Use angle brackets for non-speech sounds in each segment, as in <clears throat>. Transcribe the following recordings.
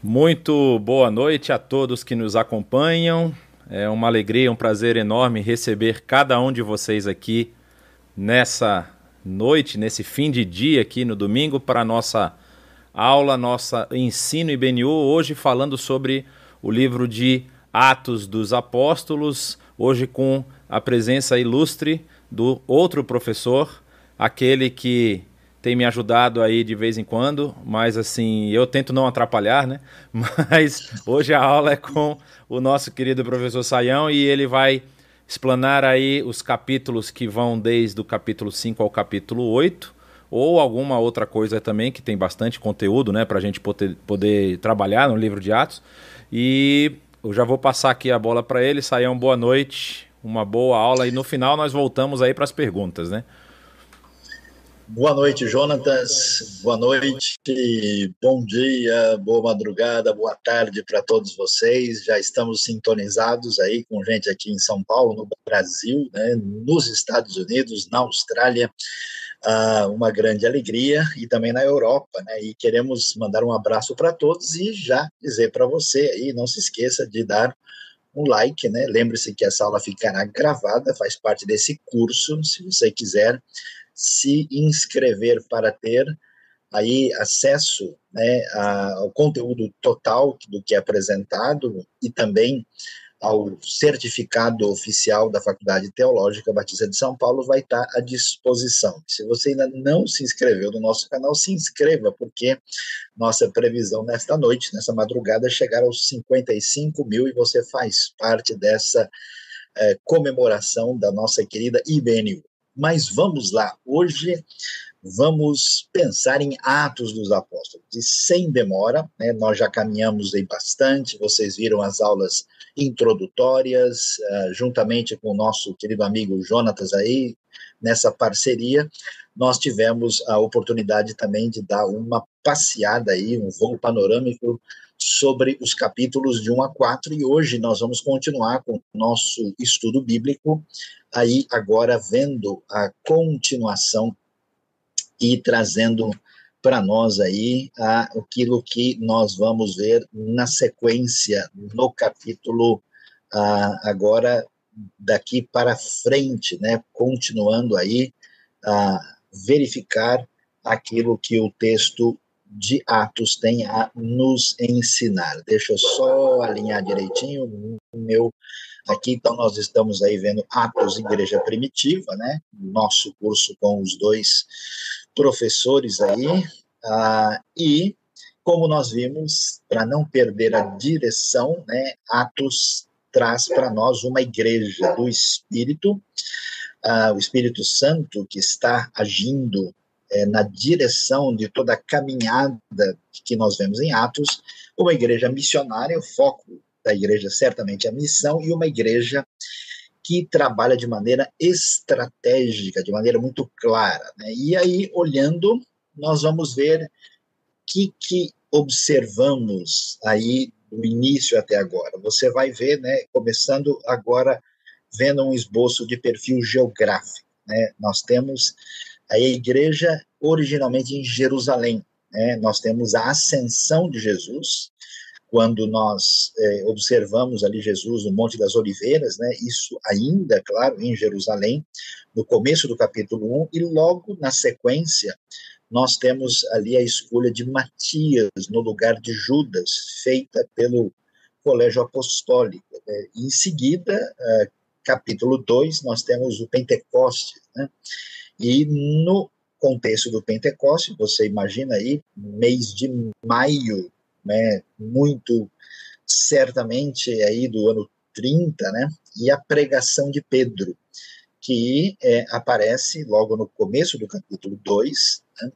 Muito boa noite a todos que nos acompanham. É uma alegria, um prazer enorme receber cada um de vocês aqui nessa noite, nesse fim de dia aqui no domingo para nossa aula, nossa ensino IBNU, hoje falando sobre o livro de Atos dos Apóstolos, hoje com a presença ilustre do outro professor, aquele que tem me ajudado aí de vez em quando, mas assim, eu tento não atrapalhar, né? <laughs> Mas hoje a aula é com o nosso querido professor Saião e ele vai explanar aí os capítulos que vão desde o capítulo 5 ao capítulo 8, ou alguma outra coisa também, que tem bastante conteúdo, né, para a gente poder, poder trabalhar no livro de Atos. E eu já vou passar aqui a bola para ele. Saião, boa noite, uma boa aula e no final nós voltamos aí para as perguntas, né? Boa noite, Jonatas. Boa noite, bom dia, boa madrugada, boa tarde para todos vocês. Já estamos sintonizados aí com gente aqui em São Paulo, no Brasil, né, nos Estados Unidos, na Austrália. Uh, uma grande alegria e também na Europa, né? E queremos mandar um abraço para todos e já dizer para você aí, não se esqueça de dar um like, né? Lembre-se que essa aula ficará gravada, faz parte desse curso, se você quiser se inscrever para ter aí acesso né, ao conteúdo total do que é apresentado e também ao certificado oficial da Faculdade Teológica Batista de São Paulo vai estar à disposição. Se você ainda não se inscreveu no nosso canal, se inscreva, porque nossa previsão nesta noite, nessa madrugada, é chegar aos 55 mil e você faz parte dessa é, comemoração da nossa querida IBNU. Mas vamos lá, hoje vamos pensar em Atos dos Apóstolos. E sem demora, né, nós já caminhamos aí bastante, vocês viram as aulas introdutórias, uh, juntamente com o nosso querido amigo Jonatas aí, nessa parceria, nós tivemos a oportunidade também de dar uma passeada aí, um voo panorâmico sobre os capítulos de 1 a 4 e hoje nós vamos continuar com o nosso estudo bíblico, aí agora vendo a continuação e trazendo para nós aí aquilo que nós vamos ver na sequência no capítulo agora daqui para frente, né, continuando aí a verificar aquilo que o texto de Atos tem a nos ensinar. Deixa eu só alinhar direitinho o meu aqui, então nós estamos aí vendo Atos Igreja Primitiva, né? Nosso curso com os dois professores aí, ah, e como nós vimos, para não perder a direção, né, Atos traz para nós uma igreja do Espírito, ah, o Espírito Santo que está agindo é, na direção de toda a caminhada que nós vemos em Atos, uma igreja missionária, o foco da igreja certamente é a missão, e uma igreja que trabalha de maneira estratégica, de maneira muito clara. Né? E aí, olhando, nós vamos ver que que observamos aí do início até agora. Você vai ver, né, começando agora vendo um esboço de perfil geográfico. Né? Nós temos a igreja originalmente em Jerusalém. Né? Nós temos a ascensão de Jesus, quando nós é, observamos ali Jesus no Monte das Oliveiras, né, isso ainda, claro, em Jerusalém, no começo do capítulo 1, e logo na sequência, nós temos ali a escolha de Matias no lugar de Judas, feita pelo Colégio Apostólico. Né? Em seguida, é, capítulo 2, nós temos o Pentecostes, né? E no contexto do Pentecoste, você imagina aí, mês de maio, né, muito certamente aí do ano 30, né, e a pregação de Pedro, que é, aparece logo no começo do capítulo 2, né,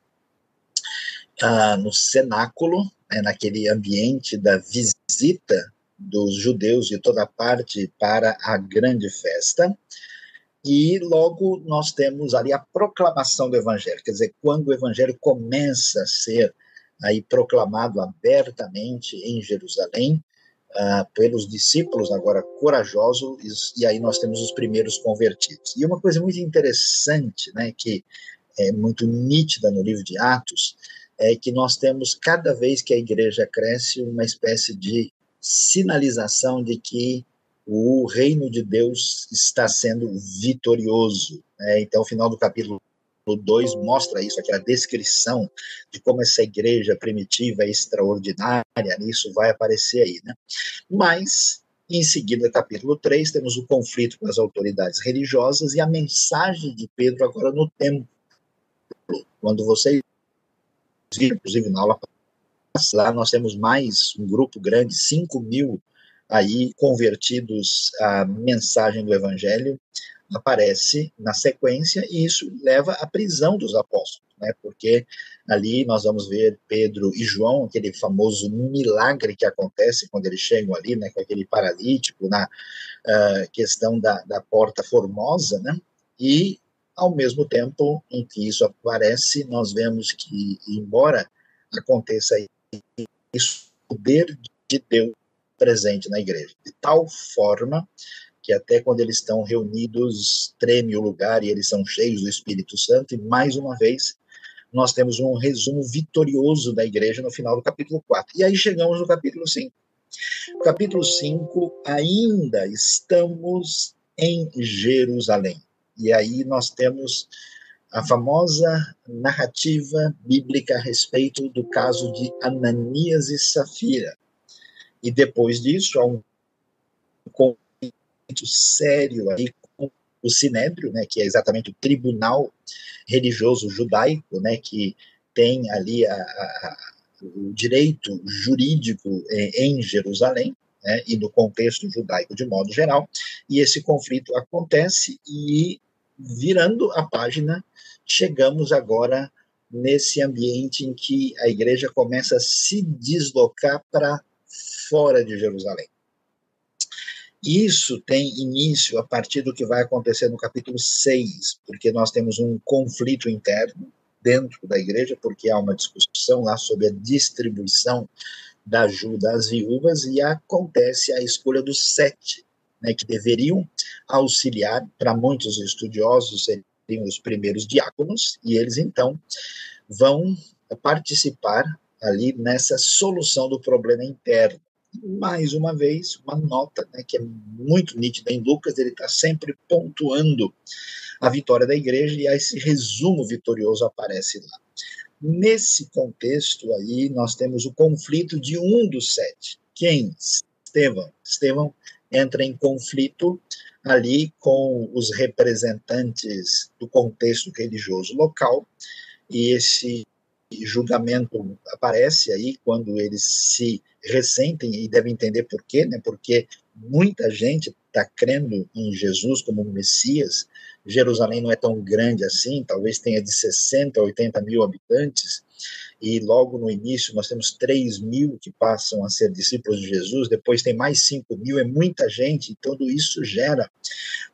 ah, no cenáculo, né, naquele ambiente da visita dos judeus de toda parte para a grande festa, e logo nós temos ali a proclamação do evangelho, quer dizer, quando o evangelho começa a ser aí proclamado abertamente em Jerusalém uh, pelos discípulos agora corajosos e aí nós temos os primeiros convertidos. E uma coisa muito interessante, né, que é muito nítida no livro de Atos, é que nós temos, cada vez que a igreja cresce, uma espécie de sinalização de que o reino de Deus está sendo vitorioso. Né? Então, o final do capítulo 2 mostra isso, aquela descrição de como essa igreja primitiva é extraordinária, isso vai aparecer aí. Né? Mas, em seguida, capítulo 3, temos o conflito com as autoridades religiosas e a mensagem de Pedro agora no templo. Quando vocês viram, inclusive na aula lá nós temos mais um grupo grande, 5 mil aí convertidos à mensagem do evangelho, aparece na sequência e isso leva à prisão dos apóstolos, né? Porque ali nós vamos ver Pedro e João, aquele famoso milagre que acontece quando eles chegam ali, né, com aquele paralítico na uh, questão da, da porta formosa, né? E ao mesmo tempo em que isso aparece, nós vemos que embora aconteça isso, o poder de Deus presente na igreja, de tal forma que até quando eles estão reunidos, treme o lugar e eles são cheios do Espírito Santo, e mais uma vez, nós temos um resumo vitorioso da igreja no final do capítulo 4. E aí chegamos no capítulo 5. No capítulo 5, ainda estamos em Jerusalém. E aí nós temos a famosa narrativa bíblica a respeito do caso de Ananias e Safira. E depois disso, há um conflito sério aí com o Sinédrio, né, que é exatamente o tribunal religioso judaico, né, que tem ali a, a, o direito jurídico em Jerusalém, né, e no contexto judaico de modo geral, e esse conflito acontece e virando a página, chegamos agora nesse ambiente em que a igreja começa a se deslocar para fora de Jerusalém. Isso tem início a partir do que vai acontecer no capítulo 6, porque nós temos um conflito interno dentro da igreja, porque há uma discussão lá sobre a distribuição da ajuda às viúvas e acontece a escolha dos sete né, que deveriam auxiliar, para muitos estudiosos, seriam os primeiros diáconos, e eles então vão participar ali nessa solução do problema interno. Mais uma vez, uma nota né, que é muito nítida em Lucas, ele está sempre pontuando a vitória da igreja e esse resumo vitorioso aparece lá. Nesse contexto aí, nós temos o conflito de um dos sete. Quem? Estevão. Estevão entra em conflito ali com os representantes do contexto religioso local, e esse julgamento aparece aí quando eles se ressentem e devem entender por quê, né? Porque muita gente está crendo em Jesus como Messias. Jerusalém não é tão grande assim, talvez tenha de 60 a 80 mil habitantes, e logo no início nós temos 3 mil que passam a ser discípulos de Jesus, depois tem mais 5 mil, é muita gente, e tudo isso gera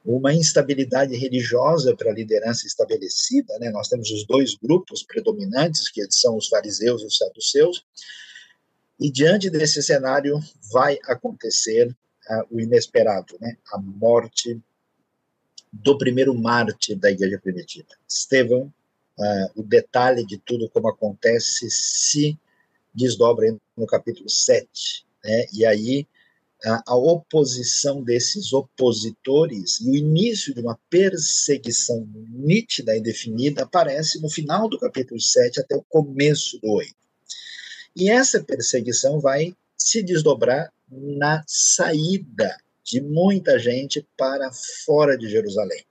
uma instabilidade religiosa para a liderança estabelecida, né? nós temos os dois grupos predominantes, que são os fariseus e os saduceus, e diante desse cenário vai acontecer uh, o inesperado, né? a morte do primeiro mártir da igreja primitiva, Estevão, uh, o detalhe de tudo como acontece se desdobra no capítulo 7. Né? E aí a, a oposição desses opositores e o início de uma perseguição nítida e definida aparece no final do capítulo 7 até o começo do 8. E essa perseguição vai se desdobrar na saída de muita gente para fora de Jerusalém.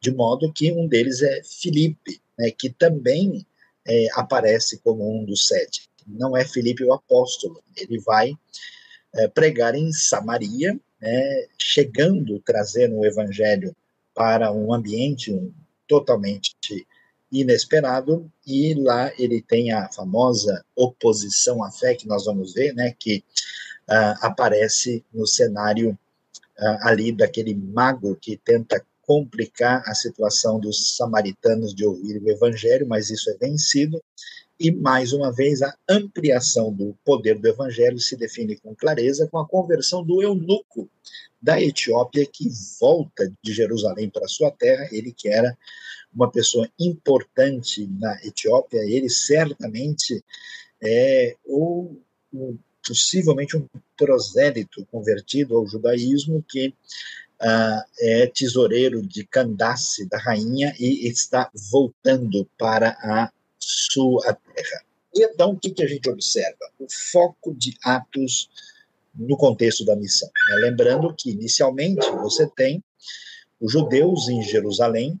De modo que um deles é Filipe, né, que também é, aparece como um dos sete. Não é Filipe o apóstolo, ele vai é, pregar em Samaria, né, chegando, trazendo o evangelho para um ambiente totalmente inesperado, e lá ele tem a famosa oposição à fé, que nós vamos ver, né, que uh, aparece no cenário uh, ali daquele mago que tenta complicar a situação dos samaritanos de ouvir o evangelho, mas isso é vencido, E, mais uma vez, a ampliação do poder do evangelho se define com clareza com a conversão do eunuco da Etiópia, que volta de Jerusalém para sua terra, ele que era uma pessoa importante na Etiópia, ele certamente é ou, possivelmente um prosélito convertido ao judaísmo que uh, é tesoureiro de Candace, da rainha, e está voltando para a sua terra. E então, o que, que a gente observa? O foco de Atos no contexto da missão. Né? Lembrando que, inicialmente, você tem os judeus em Jerusalém,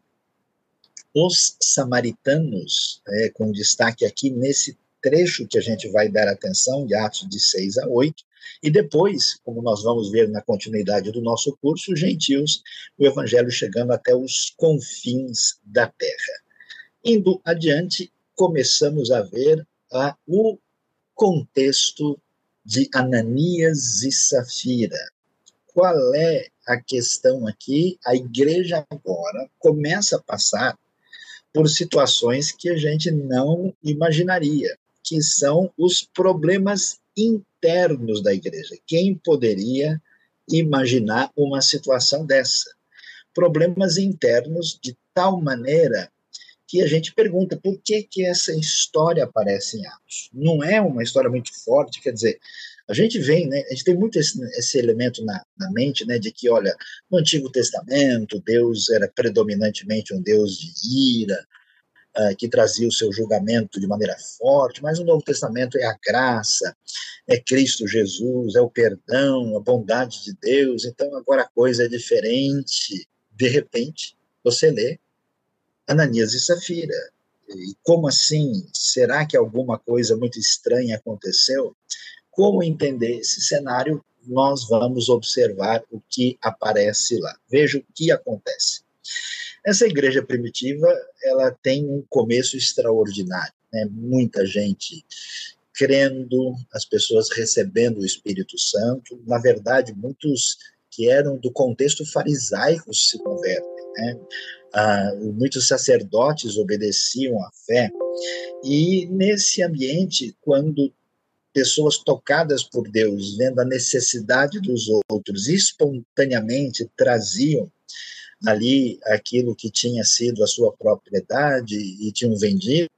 os samaritanos, é, com destaque aqui nesse trecho que a gente vai dar atenção, de Atos de 6 a 8, e depois, como nós vamos ver na continuidade do nosso curso, os gentios, o evangelho chegando até os confins da terra. Indo adiante, começamos a ver a, o contexto de Ananias e Safira. Qual é a questão aqui? A igreja agora começa a passar por situações que a gente não imaginaria, que são os problemas internos da igreja. Quem poderia imaginar uma situação dessa? Problemas internos de tal maneira que a gente pergunta por que, que essa história aparece em Atos. Não é uma história muito forte, quer dizer, a gente vem, né, a gente tem muito esse, esse elemento na, na, mente, né, de que, olha, no Antigo Testamento, Deus era predominantemente um Deus de ira, que trazia o seu julgamento de maneira forte, mas no Novo Testamento é a graça, é Cristo Jesus, é o perdão, a bondade de Deus, então agora a coisa é diferente. De repente, você lê Ananias e Safira. E como assim? Será que alguma coisa muito estranha aconteceu? Como entender esse cenário? Nós vamos observar o que aparece lá. Veja o que acontece. Essa igreja primitiva, ela tem um começo extraordinário, né? Muita gente crendo, as pessoas recebendo o Espírito Santo. Na verdade, muitos que eram do contexto farisaico se convertem, né? ah, muitos sacerdotes obedeciam à fé, e nesse ambiente, quando pessoas tocadas por Deus, vendo a necessidade dos outros, espontaneamente traziam ali aquilo que tinha sido a sua propriedade e tinham vendido.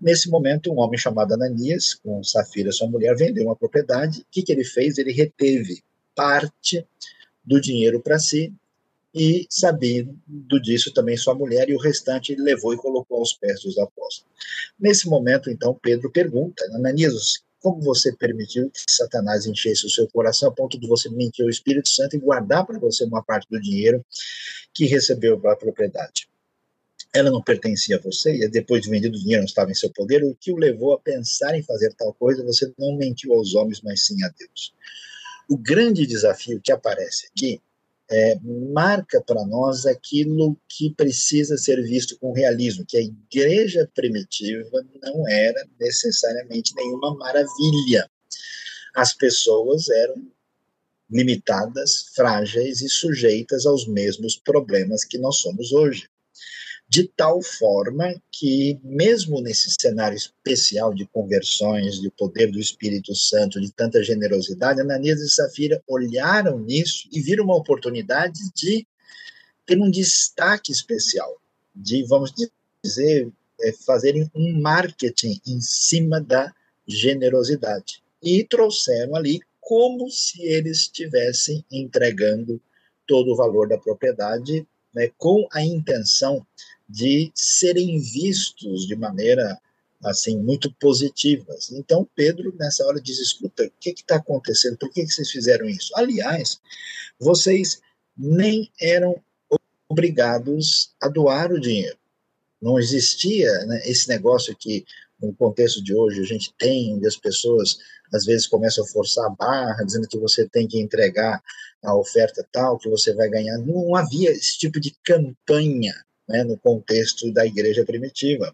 Nesse momento, um homem chamado Ananias, com Safira, sua mulher, vendeu uma propriedade. O que, que ele fez? Ele reteve parte do dinheiro para si e sabendo disso também sua mulher, e o restante ele levou e colocou aos pés dos apóstolos. Nesse momento, então, Pedro pergunta, Ananias, como você permitiu que Satanás enchesse o seu coração a ponto de você mentir ao Espírito Santo e guardar para você uma parte do dinheiro que recebeu para a propriedade? Ela não pertencia a você, e depois de vendido o dinheiro não estava em seu poder, o que o levou a pensar em fazer tal coisa, você não mentiu aos homens, mas sim a Deus. O grande desafio que aparece aqui é, marca para nós aquilo que precisa ser visto com realismo, que a igreja primitiva não era necessariamente nenhuma maravilha. As pessoas eram limitadas, frágeis e sujeitas aos mesmos problemas que nós somos hoje de tal forma que, mesmo nesse cenário especial de conversões, de poder do Espírito Santo, de tanta generosidade, Ananias e Safira olharam nisso e viram uma oportunidade de ter um destaque especial, de, vamos dizer, é, fazerem um marketing em cima da generosidade. E trouxeram ali como se eles estivessem entregando todo o valor da propriedade, né, com a intenção de serem vistos de maneira assim muito positivas. Então Pedro nessa hora diz: escuta, o que está acontecendo? Por que, que vocês fizeram isso? Aliás, vocês nem eram obrigados a doar o dinheiro. Não existia né, esse negócio que no contexto de hoje a gente tem, onde as pessoas às vezes começam a forçar a barra, dizendo que você tem que entregar a oferta tal, que você vai ganhar. Não havia esse tipo de campanha né, no contexto da igreja primitiva.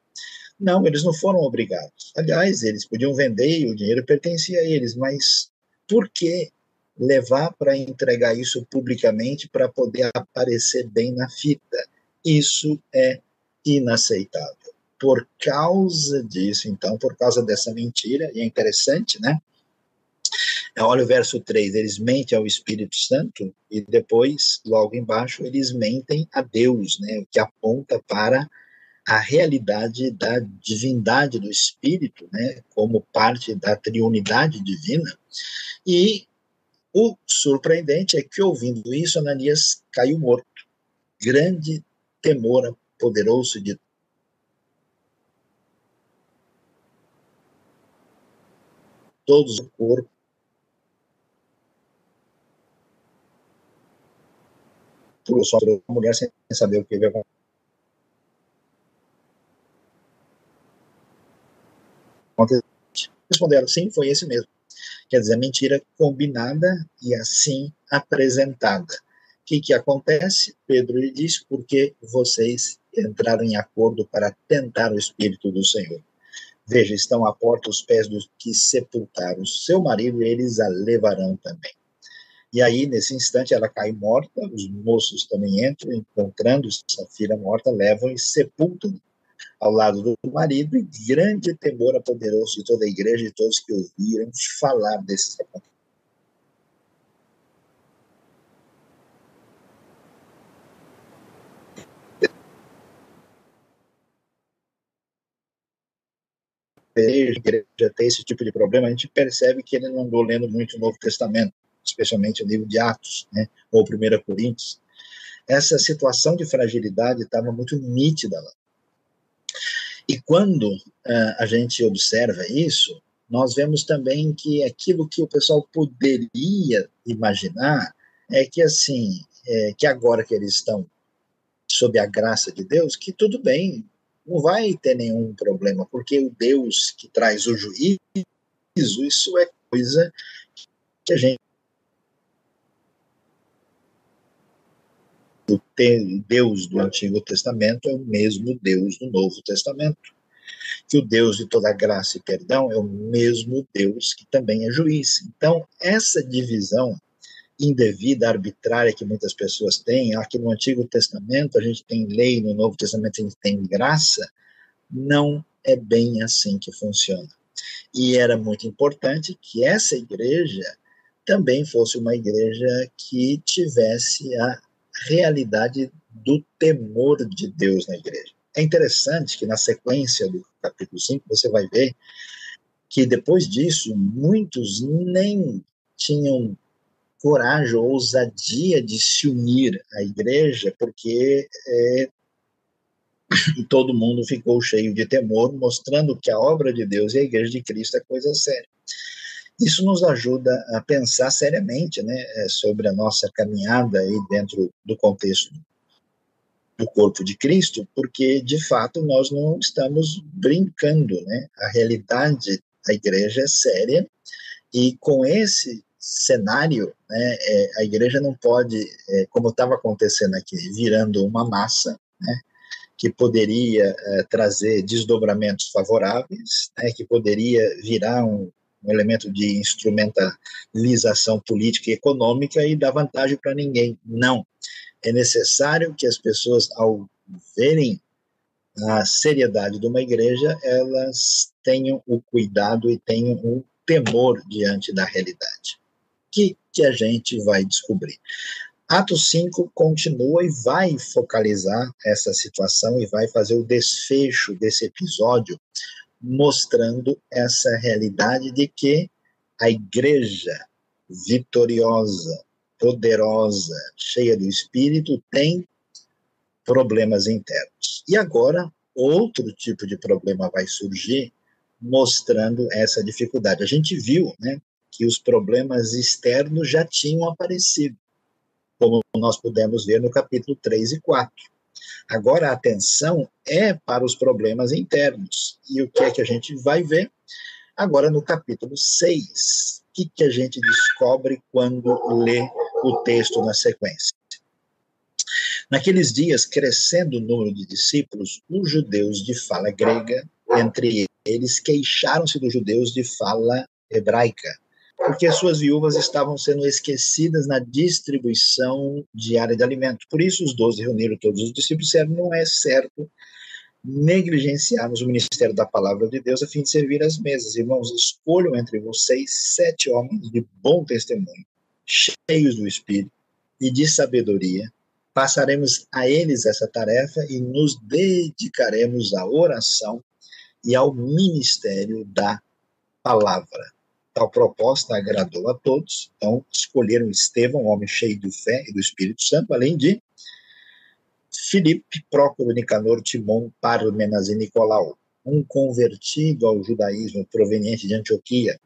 Não, eles não foram obrigados. Aliás, eles podiam vender e o dinheiro pertencia a eles, mas por que levar para entregar isso publicamente para poder aparecer bem na fita? Isso é inaceitável. por causa disso, então, por causa dessa mentira, e é interessante, né? Olha o verso 3, eles mentem ao Espírito Santo e depois, logo embaixo, eles mentem a Deus, né? O que aponta para a realidade da divindade do Espírito, né? Como parte da triunidade divina. E o surpreendente é que, ouvindo isso, Ananias caiu morto. Grande temor poderoso de todos o corpo. Pulou só a mulher sem saber o que ia acontecer. Responderam, sim, foi esse mesmo. Quer dizer, mentira combinada e assim apresentada. O que, que acontece? Pedro lhe diz, porque vocês entraram em acordo para tentar o Espírito do Senhor. Veja, estão à porta os pés dos que sepultaram seu marido, e eles a levarão também. E aí, nesse instante, ela cai morta, os moços também entram, encontrando essa filha morta, levam e sepultam ao lado do marido, e grande temor apoderou-se de toda a igreja e todos que ouviram falar desses acontecimentos. igreja tem esse tipo de problema, a gente percebe que ele não andou lendo muito o Novo Testamento, especialmente o livro de Atos, né, ou 1 Coríntios. Essa situação de fragilidade estava muito nítida lá. E quando uh, a gente observa isso, nós vemos também que aquilo que o pessoal poderia imaginar é que assim, é, que agora que eles estão sob a graça de Deus, que tudo bem, não vai ter nenhum problema, porque o Deus que traz o juízo, isso é coisa que a gente o Deus do Antigo Testamento é o mesmo Deus do Novo Testamento. Que o Deus de toda graça e perdão é o mesmo Deus que também é juiz. Então, essa divisão indevida, arbitrária que muitas pessoas têm, aqui no Antigo Testamento a gente tem lei, no Novo Testamento a gente tem graça, não é bem assim que funciona. E era muito importante que essa igreja também fosse uma igreja que tivesse a realidade do temor de Deus na igreja. É interessante que na sequência do capítulo 5 você vai ver que depois disso muitos nem tinham coragem ou ousadia de se unir à igreja, porque é, <coughs> todo mundo ficou cheio de temor, mostrando que a obra de Deus e a igreja de Cristo é coisa séria. Isso nos ajuda a pensar seriamente né, é, sobre a nossa caminhada aí dentro do contexto do corpo de Cristo, porque de fato nós não estamos brincando, né? A realidade da igreja é séria e com esse cenário, né, é, a igreja não pode, é, como estava acontecendo aqui, virando uma massa, né, que poderia é, trazer desdobramentos favoráveis, né, que poderia virar um, um elemento de instrumentalização política e econômica e dar vantagem para ninguém. Não. É necessário que as pessoas, ao verem a seriedade de uma igreja, elas tenham o cuidado e tenham o temor diante da realidade. Que, que a gente vai descobrir? Atos 5 continua e vai focalizar essa situação e vai fazer o desfecho desse episódio mostrando essa realidade de que a igreja vitoriosa, poderosa, cheia do Espírito, tem problemas internos. E agora, outro tipo de problema vai surgir, mostrando essa dificuldade. A gente viu né, que os problemas externos já tinham aparecido, como nós pudemos ver no capítulo 3 e 4. Agora a atenção é para os problemas internos. E o que é que a gente vai ver? Agora no capítulo 6. O que, que a gente descobre quando lê o texto na sequência? Naqueles dias, crescendo o número de discípulos, os judeus de fala grega, entre eles, queixaram-se dos judeus de fala hebraica porque suas viúvas estavam sendo esquecidas na distribuição diária de alimento. Por isso, os doze reuniram todos os discípulos e disseram: não é certo negligenciarmos o ministério da palavra de Deus a fim de servir as mesas. Irmãos, escolham entre vocês sete homens de bom testemunho, cheios do Espírito e de sabedoria. Passaremos a eles essa tarefa e nos dedicaremos à oração e ao ministério da palavra. Tal proposta agradou a todos, então escolheram Estevão, homem cheio de fé e do Espírito Santo, além de Filipe, Prócoro, Nicanor, Timon, Parmenas e Nicolau, um convertido ao judaísmo proveniente de Antioquia,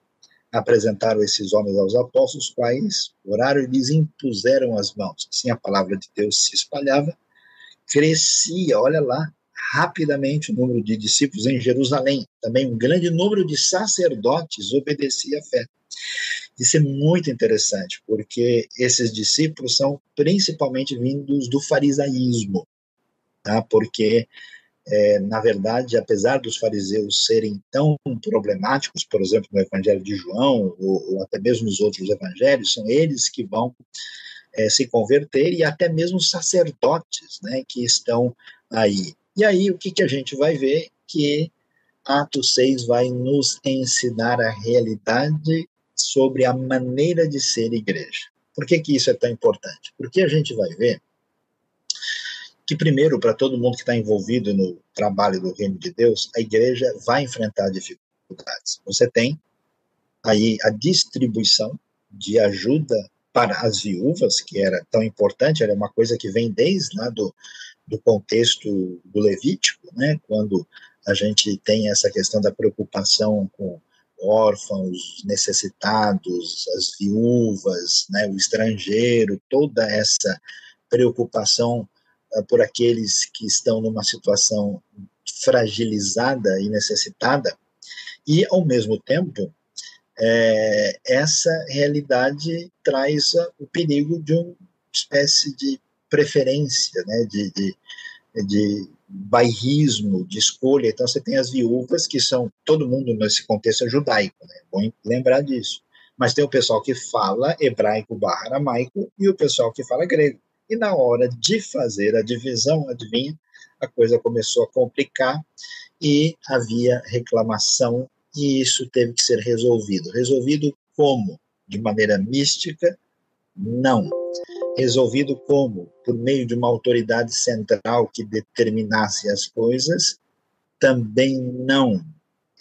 apresentaram esses homens aos apóstolos, quais oraram e lhes impuseram as mãos. Assim a palavra de Deus se espalhava, crescia, olha lá, rapidamente o número de discípulos em Jerusalém. Também um grande número de sacerdotes obedecia à fé. Isso é muito interessante, porque esses discípulos são principalmente vindos do farisaísmo, tá? porque, é, na verdade, apesar dos fariseus serem tão problemáticos, por exemplo, no Evangelho de João, ou, ou até mesmo nos outros evangelhos, são eles que vão é, se converter, e até mesmo sacerdotes né, que estão aí. E aí, o que, que a gente vai ver? Que Atos 6 vai nos ensinar a realidade sobre a maneira de ser igreja. Por que, que isso é tão importante? Porque a gente vai ver que, primeiro, para todo mundo que está envolvido no trabalho do reino de Deus, a igreja vai enfrentar dificuldades. Você tem aí a distribuição de ajuda para as viúvas, que era tão importante, era uma coisa que vem desde lá do, do contexto do Levítico, né, quando a gente tem essa questão da preocupação com órfãos, necessitados, as viúvas, né, o estrangeiro, toda essa preocupação uh, por aqueles que estão numa situação fragilizada e necessitada, e, ao mesmo tempo, é, essa realidade traz o perigo de uma espécie de preferência, né, de, de, de bairrismo, de escolha. Então, você tem as viúvas, que são todo mundo nesse contexto é judaico, né? bom lembrar disso. Mas tem o pessoal que fala hebraico barra aramaico e o pessoal que fala grego. E na hora de fazer a divisão, adivinha, a coisa começou a complicar e havia reclamação e isso teve que ser resolvido. Resolvido como? De maneira mística? Não resolvido como? Por meio de uma autoridade central que determinasse as coisas, também não.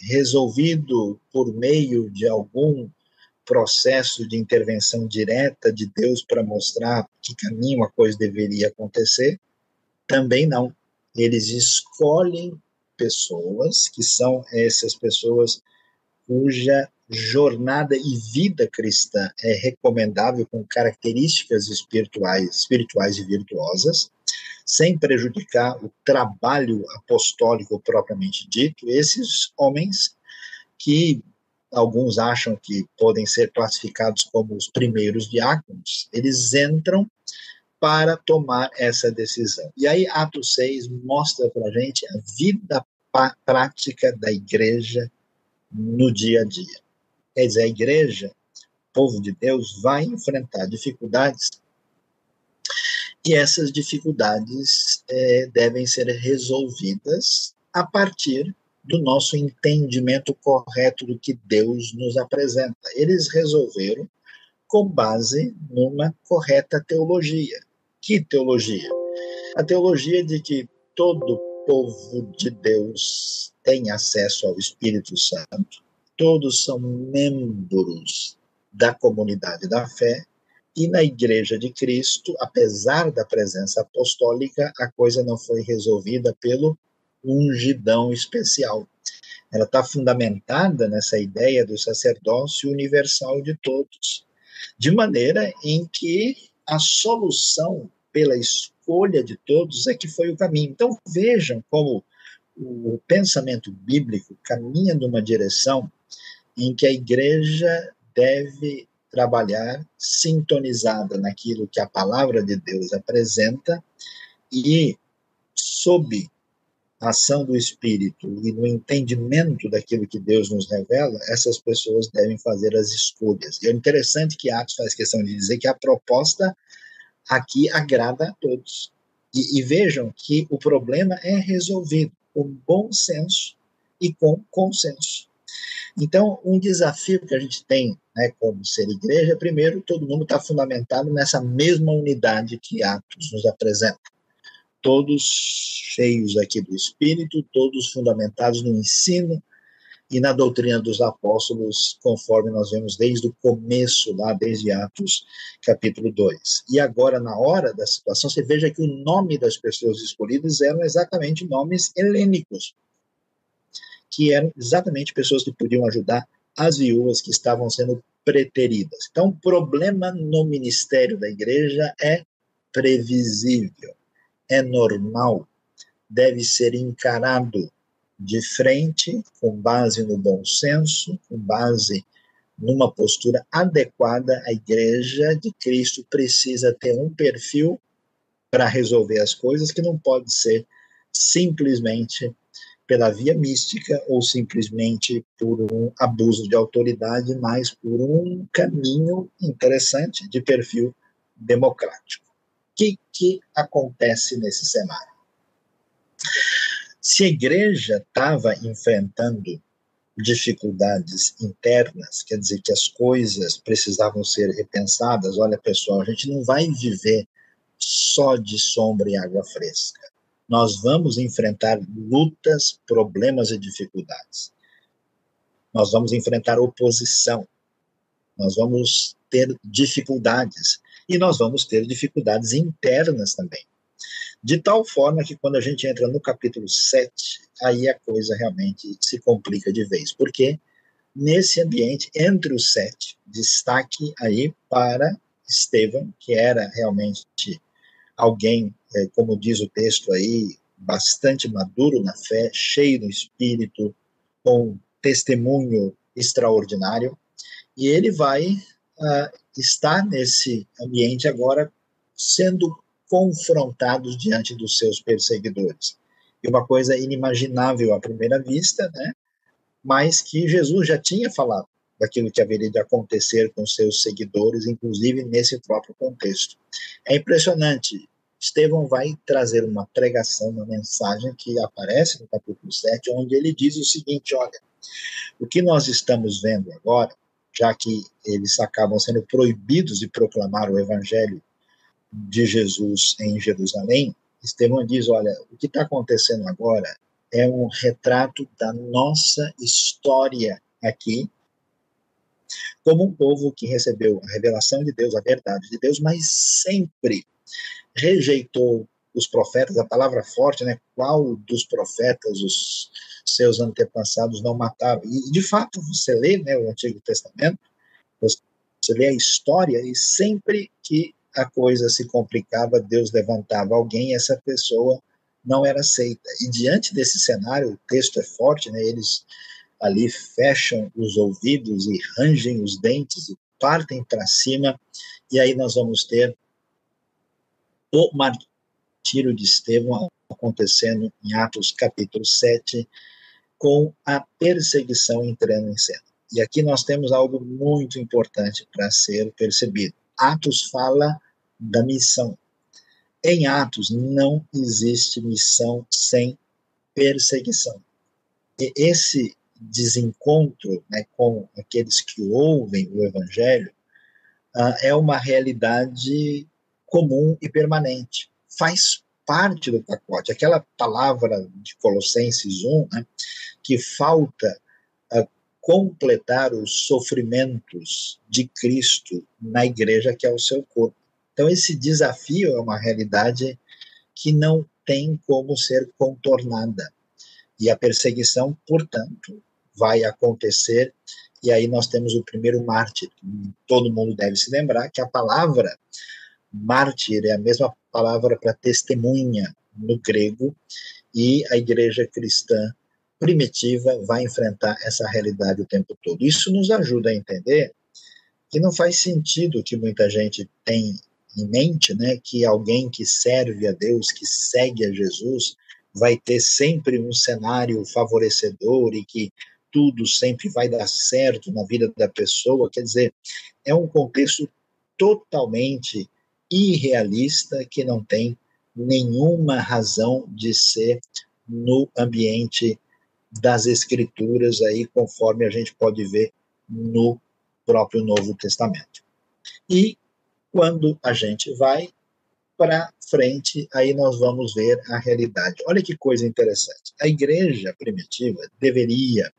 Resolvido por meio de algum processo de intervenção direta de Deus para mostrar que caminho a coisa deveria acontecer, também não. Eles escolhem pessoas, que são essas pessoas cuja jornada e vida cristã é recomendável com características espirituais, espirituais e virtuosas, sem prejudicar o trabalho apostólico propriamente dito. Esses homens que alguns acham que podem ser classificados como os primeiros diáconos, eles entram para tomar essa decisão. E aí Atos 6 mostra para a gente a vida prática da igreja no dia a dia. Quer dizer, a igreja, o povo de Deus, vai enfrentar dificuldades e essas dificuldades é, devem ser resolvidas a partir do nosso entendimento correto do que Deus nos apresenta. Eles resolveram com base numa correta teologia. Que teologia? A teologia de que todo povo de Deus tem acesso ao Espírito Santo, todos são membros da comunidade da fé, e na Igreja de Cristo, apesar da presença apostólica, a coisa não foi resolvida pelo ungidão especial. Ela está fundamentada nessa ideia do sacerdócio universal de todos, de maneira em que a solução pela escolha de todos é que foi o caminho. Então vejam como o pensamento bíblico caminha numa direção em que a igreja deve trabalhar sintonizada naquilo que a palavra de Deus apresenta e sob a ação do Espírito e no entendimento daquilo que Deus nos revela, essas pessoas devem fazer as escolhas. E é interessante que Atos faz questão de dizer que a proposta aqui agrada a todos. E, e vejam que o problema é resolvido. com bom senso e com consenso. Então, um desafio que a gente tem, né, como ser igreja, primeiro, todo mundo está fundamentado nessa mesma unidade que Atos nos apresenta. Todos cheios aqui do Espírito, todos fundamentados no ensino e na doutrina dos apóstolos, conforme nós vemos desde o começo, lá desde Atos, capítulo 2. E agora, na hora da situação, você veja que o nome das pessoas escolhidas eram exatamente nomes helênicos, que eram exatamente pessoas que podiam ajudar as viúvas que estavam sendo preteridas. Então, o problema no ministério da igreja é previsível, é normal, deve ser encarado de frente, com base no bom senso, com base numa postura adequada. A igreja de Cristo precisa ter um perfil para resolver as coisas que não pode ser simplesmente pela via mística ou simplesmente por um abuso de autoridade, mas por um caminho interessante de perfil democrático. O que, que acontece nesse cenário? Se a igreja estava enfrentando dificuldades internas, quer dizer que as coisas precisavam ser repensadas, olha pessoal, a gente não vai viver só de sombra e água fresca nós vamos enfrentar lutas, problemas e dificuldades. Nós vamos enfrentar oposição. Nós vamos ter dificuldades. E nós vamos ter dificuldades internas também. De tal forma que quando a gente entra no capítulo 7, aí a coisa realmente se complica de vez. Porque nesse ambiente, entre os sete, destaque aí para Estevão, que era realmente alguém é, como diz o texto aí, bastante maduro na fé, cheio do espírito, com testemunho extraordinário, e ele vai uh, estar nesse ambiente agora sendo confrontados diante dos seus perseguidores. E uma coisa inimaginável à primeira vista, né? Mas que Jesus já tinha falado daquilo que haveria de acontecer com seus seguidores, inclusive nesse próprio contexto. É impressionante Estevão vai trazer uma pregação, uma mensagem que aparece no capítulo 7, onde ele diz o seguinte: olha, o que nós estamos vendo agora, já que eles acabam sendo proibidos de proclamar o evangelho de Jesus em Jerusalém, Estevão diz: olha, o que está acontecendo agora é um retrato da nossa história aqui, como um povo que recebeu a revelação de Deus, a verdade de Deus, mas sempre rejeitou os profetas, a palavra forte, né? Qual dos profetas os seus antepassados não mataram? E de fato, você lê, né, o Antigo Testamento, você lê a história e sempre que a coisa se complicava, Deus levantava alguém essa pessoa não era aceita. E diante desse cenário, o texto é forte, né? Eles ali fecham os ouvidos e rangem os dentes e partem para cima, e aí nós vamos ter o martírio de Estevão acontecendo em Atos capítulo 7, com a perseguição entrando em cena. E aqui nós temos algo muito importante para ser percebido. Atos fala da missão. Em Atos não existe missão sem perseguição. E esse desencontro né, com aqueles que ouvem o evangelho uh, é uma realidade comum e permanente. Faz parte do pacote. Aquela palavra de Colossenses 1, né, que falta uh, completar os sofrimentos de Cristo na igreja, que é o seu corpo. Então, esse desafio é uma realidade que não tem como ser contornada. E a perseguição, portanto, vai acontecer. E aí nós temos o primeiro mártir. Todo mundo deve se lembrar que a palavra mártir é a mesma palavra para testemunha no grego, e a igreja cristã primitiva vai enfrentar essa realidade o tempo todo. Isso nos ajuda a entender que não faz sentido que muita gente tem em mente, né, que alguém que serve a Deus, que segue a Jesus, vai ter sempre um cenário favorecedor e que tudo sempre vai dar certo na vida da pessoa. Quer dizer, é um contexto totalmente irrealista que não tem nenhuma razão de ser no ambiente das escrituras aí, conforme a gente pode ver no próprio Novo Testamento. E quando a gente vai para frente, aí nós vamos ver a realidade. Olha que coisa interessante. A igreja primitiva deveria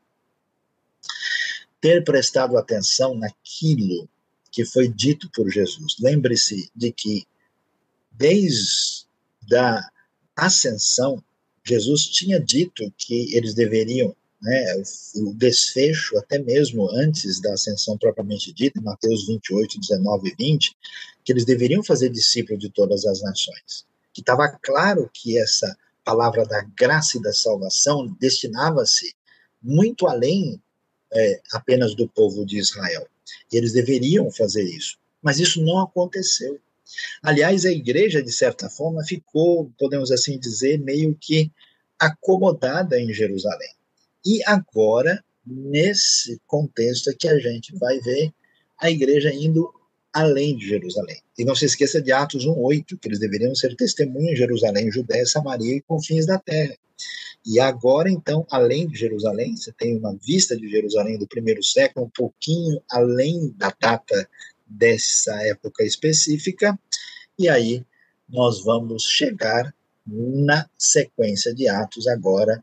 ter prestado atenção naquilo que foi dito por Jesus. Lembre-se de que desde a ascensão, Jesus tinha dito que eles deveriam, né, o desfecho, até mesmo antes da ascensão propriamente dita, em Mateus 28, 19 e 20, que eles deveriam fazer discípulo de todas as nações. Que estava claro que essa palavra da graça e da salvação destinava-se muito além é, apenas do povo de Israel. E eles deveriam fazer isso. Mas isso não aconteceu. Aliás, a igreja, de certa forma, ficou, podemos assim dizer, meio que acomodada em Jerusalém. E agora, nesse contexto, é que a gente vai ver a igreja indo além de Jerusalém. E não se esqueça de Atos 1:8, que eles deveriam ser testemunhas em Jerusalém, Judéia, Samaria e confins da terra. E agora, então, além de Jerusalém, você tem uma vista de Jerusalém do primeiro século, um pouquinho além da data dessa época específica, e aí nós vamos chegar na sequência de Atos agora,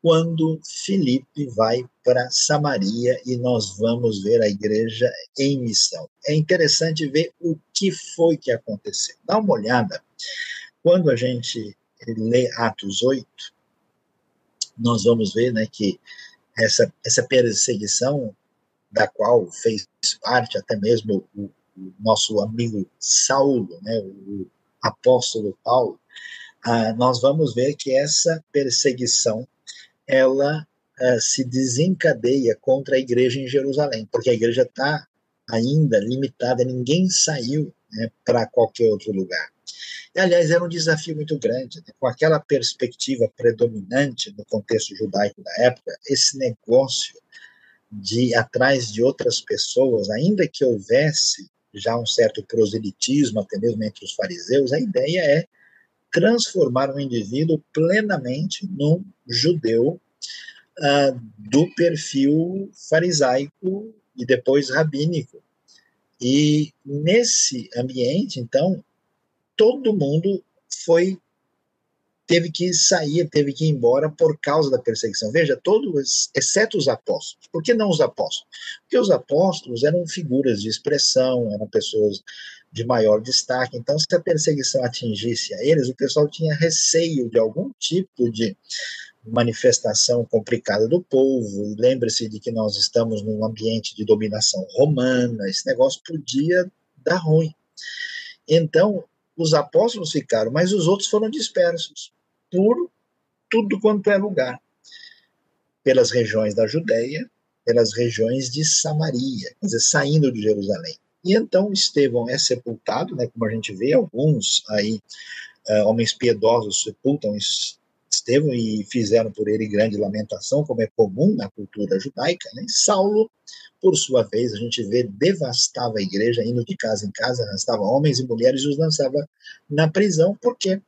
quando Filipe vai para Samaria e nós vamos ver a igreja em missão. É interessante ver o que foi que aconteceu. Dá uma olhada. Quando a gente lê Atos 8, nós vamos ver né, que essa, essa perseguição da qual fez parte até mesmo o, o nosso amigo Saulo, né, o apóstolo Paulo, ah, nós vamos ver que essa perseguição ela ah, se desencadeia contra a igreja em Jerusalém, porque a igreja está ainda limitada, ninguém saiu né, para qualquer outro lugar. E, aliás, era um desafio muito grande, né? com aquela perspectiva predominante no contexto judaico da época, esse negócio de ir atrás de outras pessoas, ainda que houvesse já um certo proselitismo, até mesmo entre os fariseus, a ideia é transformar um indivíduo plenamente num judeu uh, do perfil farisaico e depois rabínico. E nesse ambiente, então, todo mundo foi teve que sair, teve que ir embora por causa da perseguição. Veja, todos, exceto os apóstolos. Por que não os apóstolos? Porque os apóstolos eram figuras de expressão, eram pessoas de maior destaque. Então, se a perseguição atingisse a eles, o pessoal tinha receio de algum tipo de manifestação complicada do povo. Lembre-se de que nós estamos num ambiente de dominação romana, esse negócio podia dar ruim. Então, os apóstolos ficaram, mas os outros foram dispersos por tudo quanto é lugar, pelas regiões da Judéia, pelas regiões de Samaria, quer dizer, saindo de Jerusalém. E então Estevão é sepultado, né, como a gente vê, alguns aí, uh, homens piedosos sepultam Estevão e fizeram por ele grande lamentação, como é comum na cultura judaica. Né? Saulo, por sua vez, a gente vê, devastava a igreja, indo de casa em casa, arrastava homens e mulheres e os lançava na prisão, porque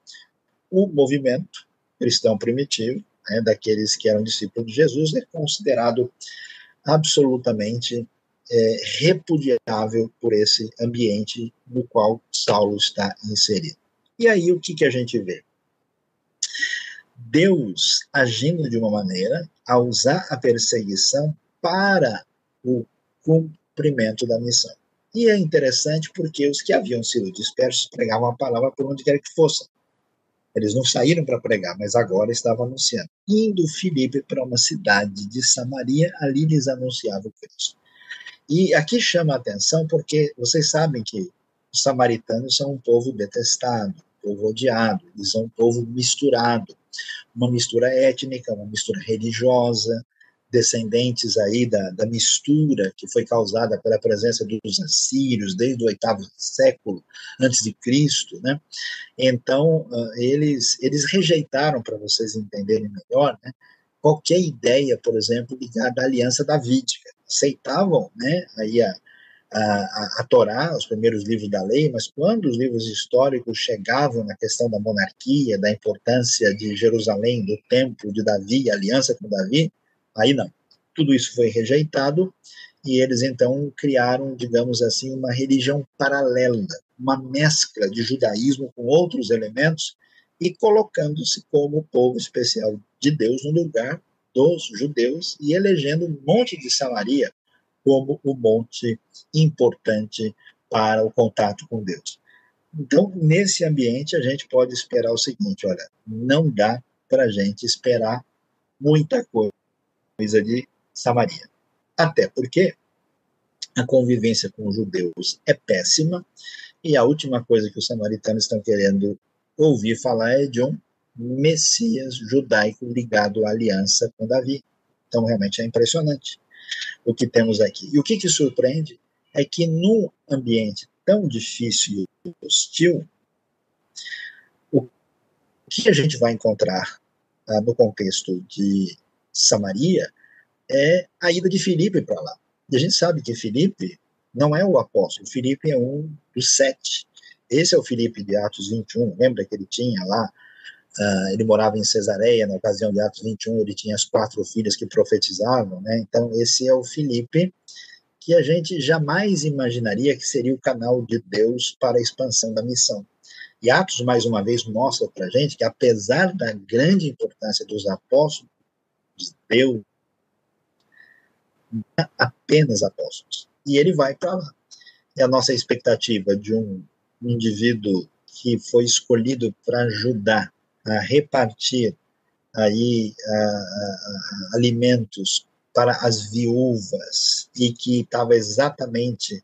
o movimento cristão primitivo, né, daqueles que eram discípulos de Jesus, é considerado absolutamente é, repudiável por esse ambiente no qual Saulo está inserido. E aí o que, que a gente vê? Deus agindo de uma maneira a usar a perseguição para o cumprimento da missão. E é interessante porque os que haviam sido dispersos pregavam a palavra por onde quer que fossem. Eles não saíram para pregar, mas agora estavam anunciando. Indo Filipe para uma cidade de Samaria, ali lhes anunciava o Cristo. E aqui chama a atenção porque vocês sabem que os samaritanos são um povo detestado, um povo odiado, eles são um povo misturado, uma mistura étnica, uma mistura religiosa, descendentes aí da, da mistura que foi causada pela presença dos assírios desde o oitavo século antes de Cristo, né? Então uh, eles eles rejeitaram, para vocês entenderem melhor, né? Qualquer ideia, por exemplo, ligada à aliança davídica, aceitavam, né? Aí a, a, a, Torá, os primeiros livros da lei, mas quando os livros históricos chegavam na questão da monarquia, da importância de Jerusalém, do templo de Davi, a aliança com Davi, aí não. Tudo isso foi rejeitado e eles então criaram, digamos assim, uma religião paralela, uma mescla de judaísmo com outros elementos e colocando-se como povo especial de Deus no lugar dos judeus e elegendo um monte de Samaria como o monte importante para o contato com Deus. Então, nesse ambiente, a gente pode esperar o seguinte: olha, não dá para a gente esperar muita coisa de Samaria. Até porque a convivência com os judeus é péssima, e a última coisa que os samaritanos estão querendo ouvir falar é de um Messias judaico ligado à aliança com Davi. Então, realmente é impressionante o que temos aqui. E o que, que surpreende é que num ambiente tão difícil e hostil, o que a gente vai encontrar ah, no contexto de Samaria é a ida de Filipe para lá. E a gente sabe que Filipe não é o apóstolo, Filipe é um dos sete. Esse é o Filipe de Atos 21, lembra que ele tinha lá Uh, ele morava em Cesareia, na ocasião de Atos 21, ele tinha as quatro filhas que profetizavam, né? Então, esse é o Filipe, que a gente jamais imaginaria que seria o canal de Deus para a expansão da missão. E Atos, mais uma vez, mostra para a gente que, apesar da grande importância dos apóstolos, Deus é apenas apóstolos. E ele vai para lá. E a nossa expectativa de um indivíduo que foi escolhido para ajudar a repartir aí alimentos para as viúvas e que estava exatamente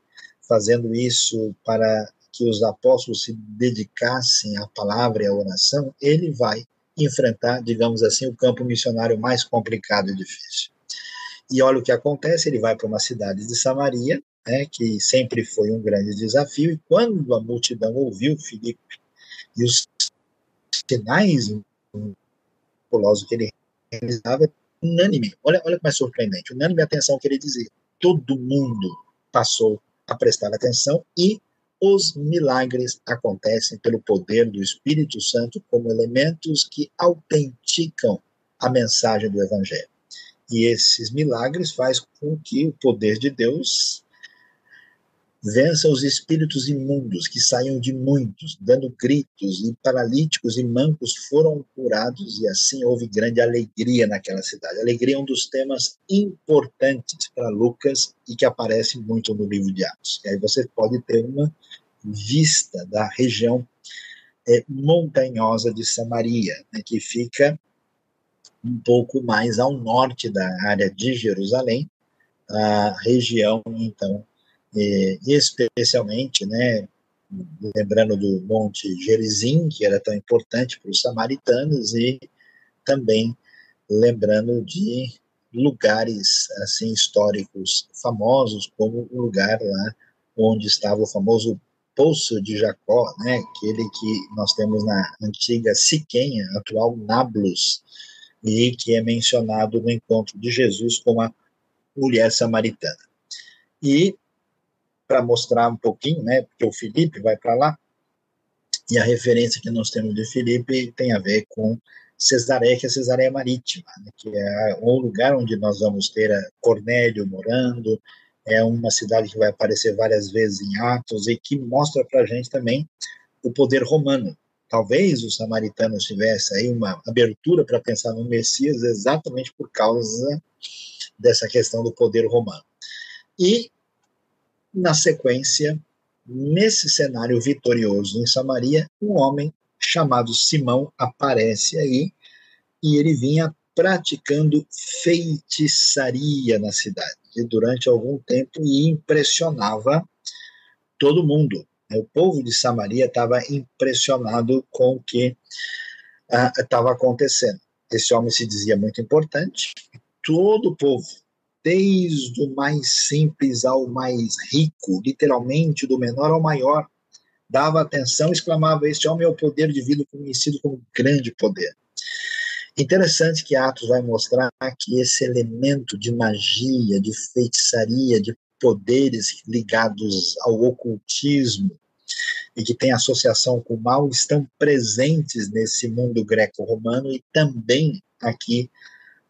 fazendo isso para que os apóstolos se dedicassem à palavra e à oração, ele vai enfrentar, digamos assim, o campo missionário mais complicado e difícil. E olha o que acontece, ele vai para uma cidade de Samaria, né, que sempre foi um grande desafio, e quando a multidão ouviu Filipe e os sinais miraculosos que ele realizava, unânime. Olha, olha como é surpreendente. Unânime a atenção que ele dizia. Todo mundo passou a prestar atenção e os milagres acontecem pelo poder do Espírito Santo como elementos que autenticam a mensagem do Evangelho. E esses milagres faz com que o poder de Deus vença os espíritos imundos que saíam de muitos, dando gritos, e paralíticos e mancos foram curados, e assim houve grande alegria naquela cidade. Alegria é um dos temas importantes para Lucas e que aparece muito no livro de Atos. E aí você pode ter uma vista da região é, montanhosa de Samaria, né, que fica um pouco mais ao norte da área de Jerusalém, a região, então, e, especialmente, né, lembrando do Monte Gerizim, que era tão importante para os samaritanos, e também lembrando de lugares assim históricos famosos, como o lugar lá onde estava o famoso Poço de Jacó, né, aquele que nós temos na antiga Siquém, atual Nablus, e que é mencionado no encontro de Jesus com a mulher samaritana. E para mostrar um pouquinho, né, porque o Felipe vai para lá, e a referência que nós temos de Felipe tem a ver com Cesareia, que é Cesareia Marítima, né, que é um lugar onde nós vamos ter Cornélio morando, é uma cidade que vai aparecer várias vezes em Atos e que mostra para a gente também o poder romano. Talvez os samaritanos tivessem aí uma abertura para pensar no Messias exatamente por causa dessa questão do poder romano. E na sequência, nesse cenário vitorioso em Samaria, um homem chamado Simão aparece aí e ele vinha praticando feitiçaria na cidade durante algum tempo e impressionava todo mundo. O povo de Samaria estava impressionado com o que estava ah, acontecendo. Esse homem se dizia muito importante, todo o povo desde o mais simples ao mais rico, literalmente do menor ao maior, dava atenção, exclamava: Este homem é o poder divino conhecido como grande poder. Interessante que Atos vai mostrar que esse elemento de magia, de feitiçaria, de poderes ligados ao ocultismo e que têm associação com o mal estão presentes nesse mundo greco-romano e também aqui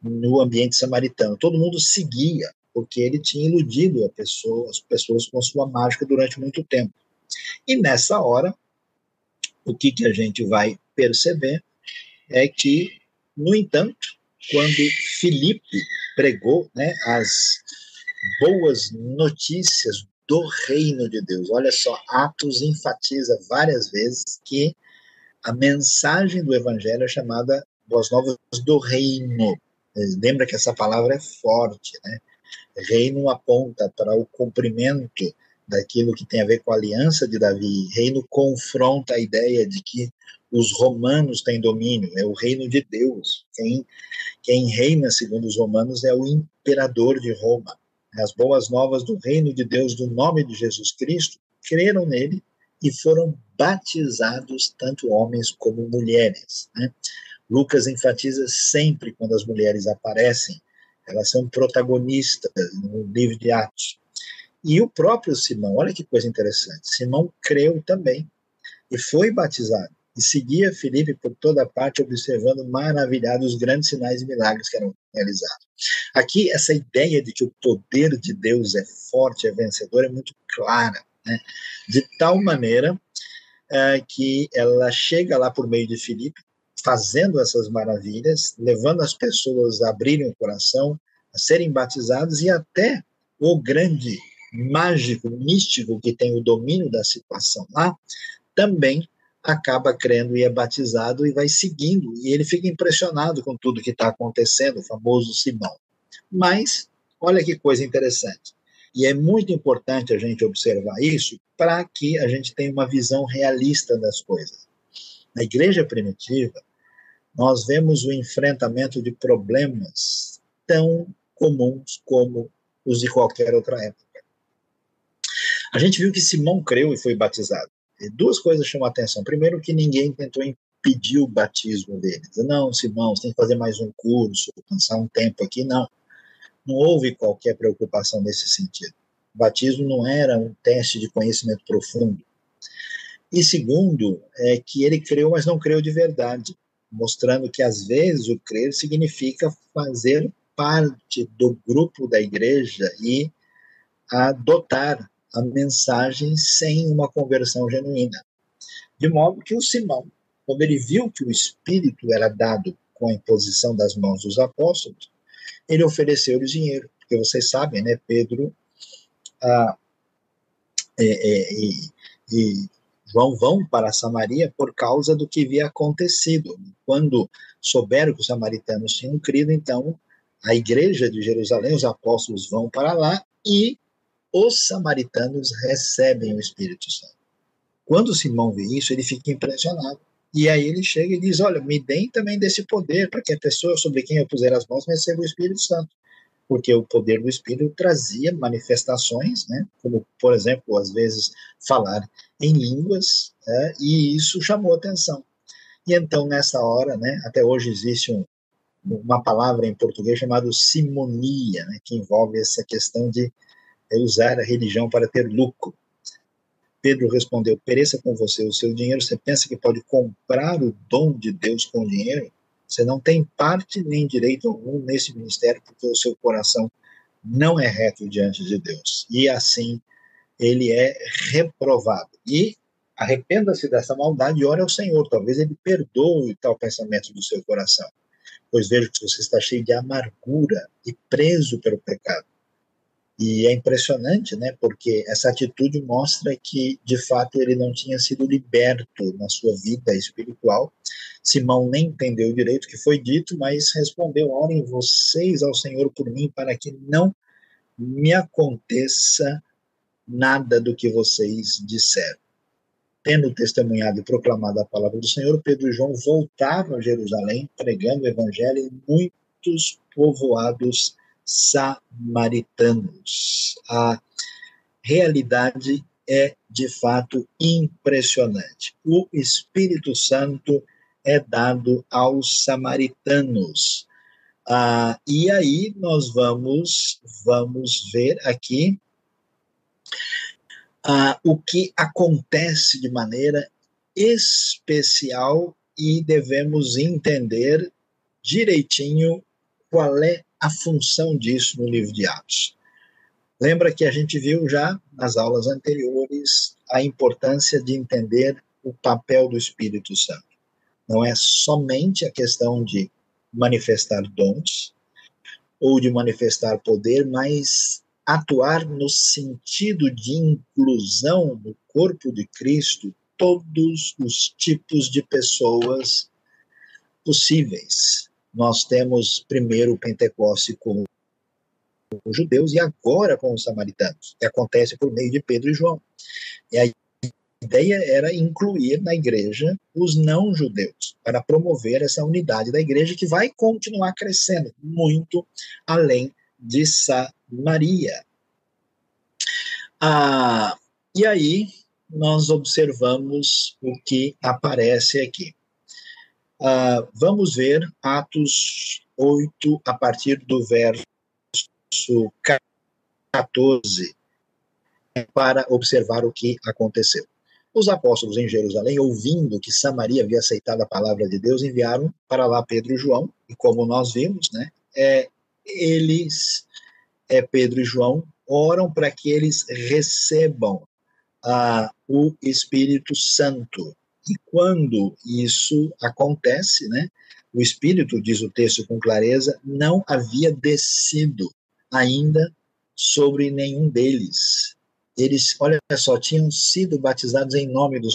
no ambiente samaritano. Todo mundo seguia, porque ele tinha iludido pessoa, as pessoas com sua mágica durante muito tempo. E nessa hora, o que, que a gente vai perceber é que, no entanto, quando Filipe pregou né, as boas notícias do reino de Deus. Olha só, Atos enfatiza várias vezes que a mensagem do evangelho é chamada Boas Novas do Reino. Lembra que essa palavra é forte, né? Reino aponta para o cumprimento daquilo que tem a ver com a aliança de Davi. Reino confronta a ideia de que os romanos têm domínio, é o reino de Deus. Quem, quem reina, segundo os romanos, é o imperador de Roma as boas novas do reino de Deus, do nome de Jesus Cristo, creram nele e foram batizados tanto homens como mulheres. Né? Lucas enfatiza sempre quando as mulheres aparecem, elas são protagonistas no livro de Atos. E o próprio Simão, olha que coisa interessante, Simão creu também e foi batizado e seguia Felipe por toda parte, observando maravilhado os grandes sinais e milagres que eram realizados. Aqui, essa ideia de que o poder de Deus é forte, é vencedor, é muito clara, né? de tal maneira é, que ela chega lá por meio de Felipe, fazendo essas maravilhas, levando as pessoas a abrirem o coração, a serem batizados e até o grande mágico, místico que tem o domínio da situação lá, também acaba crendo e é batizado e vai seguindo. E ele fica impressionado com tudo que está acontecendo, o famoso Simão. Mas, olha que coisa interessante. E é muito importante a gente observar isso para que a gente tenha uma visão realista das coisas. Na igreja primitiva, nós vemos o enfrentamento de problemas tão comuns como os de qualquer outra época. A gente viu que Simão creu e foi batizado. E duas coisas chamam a atenção. Primeiro, que ninguém tentou impedir o batismo dele. Não, Simão, você tem que fazer mais um curso, passar um tempo aqui. Não. Não houve qualquer preocupação nesse sentido. O batismo não era um teste de conhecimento profundo. E segundo, é que ele creu, mas não creu de verdade, mostrando que às vezes o crer significa fazer parte do grupo da igreja e adotar a mensagem sem uma conversão genuína. De modo que o Simão, quando ele viu que o Espírito era dado com a imposição das mãos dos apóstolos, ele ofereceu-lhes dinheiro, porque vocês sabem, né, Pedro ah, é, é, e, e João vão para Samaria por causa do que havia acontecido. Quando souberam que os samaritanos tinham crido, então a igreja de Jerusalém, os apóstolos vão para lá e os samaritanos recebem o Espírito Santo. Quando Simão vê isso, ele fica impressionado. E aí ele chega e diz: Olha, me deem também desse poder, para que a pessoa sobre quem eu puser as mãos receba o Espírito Santo. Porque o poder do Espírito trazia manifestações, né? como, por exemplo, às vezes falar em línguas, né? e isso chamou atenção. E então, nessa hora, né, até hoje existe um, uma palavra em português chamada simonia, né, que envolve essa questão de usar a religião para ter lucro. Pedro respondeu: Pereça com você o seu dinheiro. Você pensa que pode comprar o dom de Deus com dinheiro? Você não tem parte nem direito algum nesse ministério, porque o seu coração não é reto diante de Deus. E assim ele é reprovado. E arrependa-se dessa maldade e ore ao Senhor. Talvez ele perdoe tal pensamento do seu coração. Pois vejo que você está cheio de amargura e preso pelo pecado. E é impressionante, né, porque essa atitude mostra que, de fato, ele não tinha sido liberto na sua vida espiritual. Simão nem entendeu direito o que foi dito, mas respondeu: Orem vocês ao Senhor por mim, para que não me aconteça nada do que vocês disseram. Tendo testemunhado e proclamado a palavra do Senhor, Pedro e João voltaram a Jerusalém, pregando o evangelho em muitos povoados samaritanos. A realidade é de fato impressionante. O Espírito Santo é dado aos samaritanos. Ah, e aí nós vamos vamos ver aqui ah, o que acontece de maneira especial e devemos entender direitinho qual é a função disso no livro de Atos. Lembra que a gente viu já nas aulas anteriores a importância de entender o papel do Espírito Santo. Não é somente a questão de manifestar dons ou de manifestar poder, mas atuar no sentido de inclusão no corpo de Cristo todos os tipos de pessoas possíveis. Nós temos primeiro o Pentecoste com os judeus e agora com os samaritanos, que acontece por meio de Pedro e João. E a ideia era incluir na igreja os não-judeus, para promover essa unidade da igreja que vai continuar crescendo muito além de Samaria. Ah, e aí nós observamos o que aparece aqui. Ah, vamos ver Atos 8, a partir do verso 14, para observar o que aconteceu. Os apóstolos em Jerusalém, ouvindo que Samaria havia aceitado a palavra de Deus, enviaram para lá Pedro e João, e como nós vimos, né, é, eles, é, Pedro e João, oram para que eles recebam ah, o Espírito Santo. E quando isso acontece, né, o Espírito, diz o texto com clareza, não havia descido ainda sobre nenhum deles. Eles, olha só, tinham sido batizados em nome do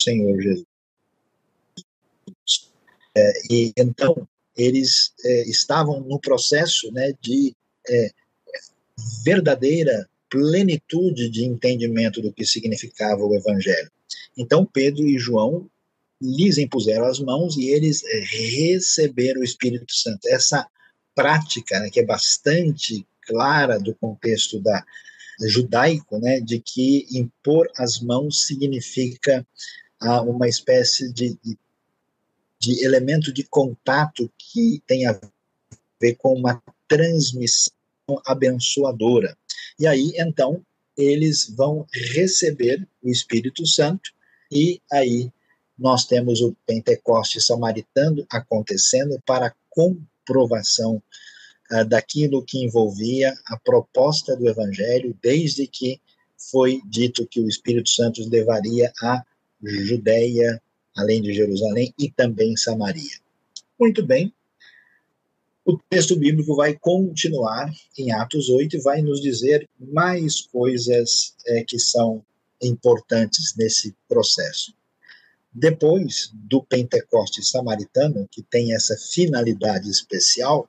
Senhor Jesus. É, e então eles é, estavam no processo né, de é, verdadeira plenitude de entendimento do que significava o Evangelho. Então Pedro e João lhes impuseram as mãos e eles receberam o Espírito Santo. Essa prática, né, que é bastante clara do contexto da judaico, né, de que impor as mãos significa ah, uma espécie de, de elemento de contato que tem a ver com uma transmissão abençoadora. E aí, então, eles vão receber o Espírito Santo e aí nós temos o Pentecoste samaritano acontecendo para comprovação uh, daquilo que envolvia a proposta do Evangelho, desde que foi dito que o Espírito Santo levaria a Judéia, além de Jerusalém, e também Samaria. Muito bem, o texto bíblico vai continuar em Atos 8 e vai nos dizer mais coisas é, que são importantes nesse processo. Depois do Pentecoste samaritano, que tem essa finalidade especial,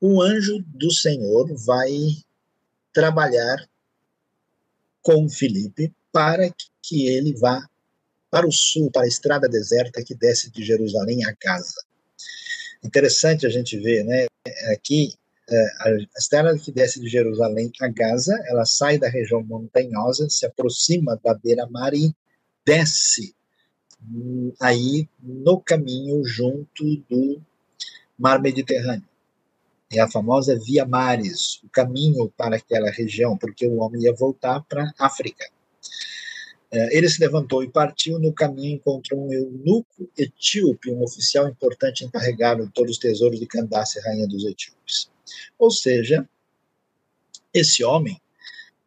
o anjo do Senhor vai trabalhar com Filipe para que ele vá para o sul, para a estrada deserta que desce de Jerusalém a Gaza. Interessante a gente ver, né? Aqui, é, a estrada que desce de Jerusalém a Gaza, ela sai da região montanhosa, se aproxima da beira-mar e desce hum, aí no caminho junto do mar Mediterrâneo. É a famosa Via Mares, o caminho para aquela região, porque o homem ia voltar para a África. É, ele se levantou e partiu. No caminho encontrou um eunuco etíope, um oficial importante encarregado de todos os tesouros de Candace, rainha dos etíopes. Ou seja, esse homem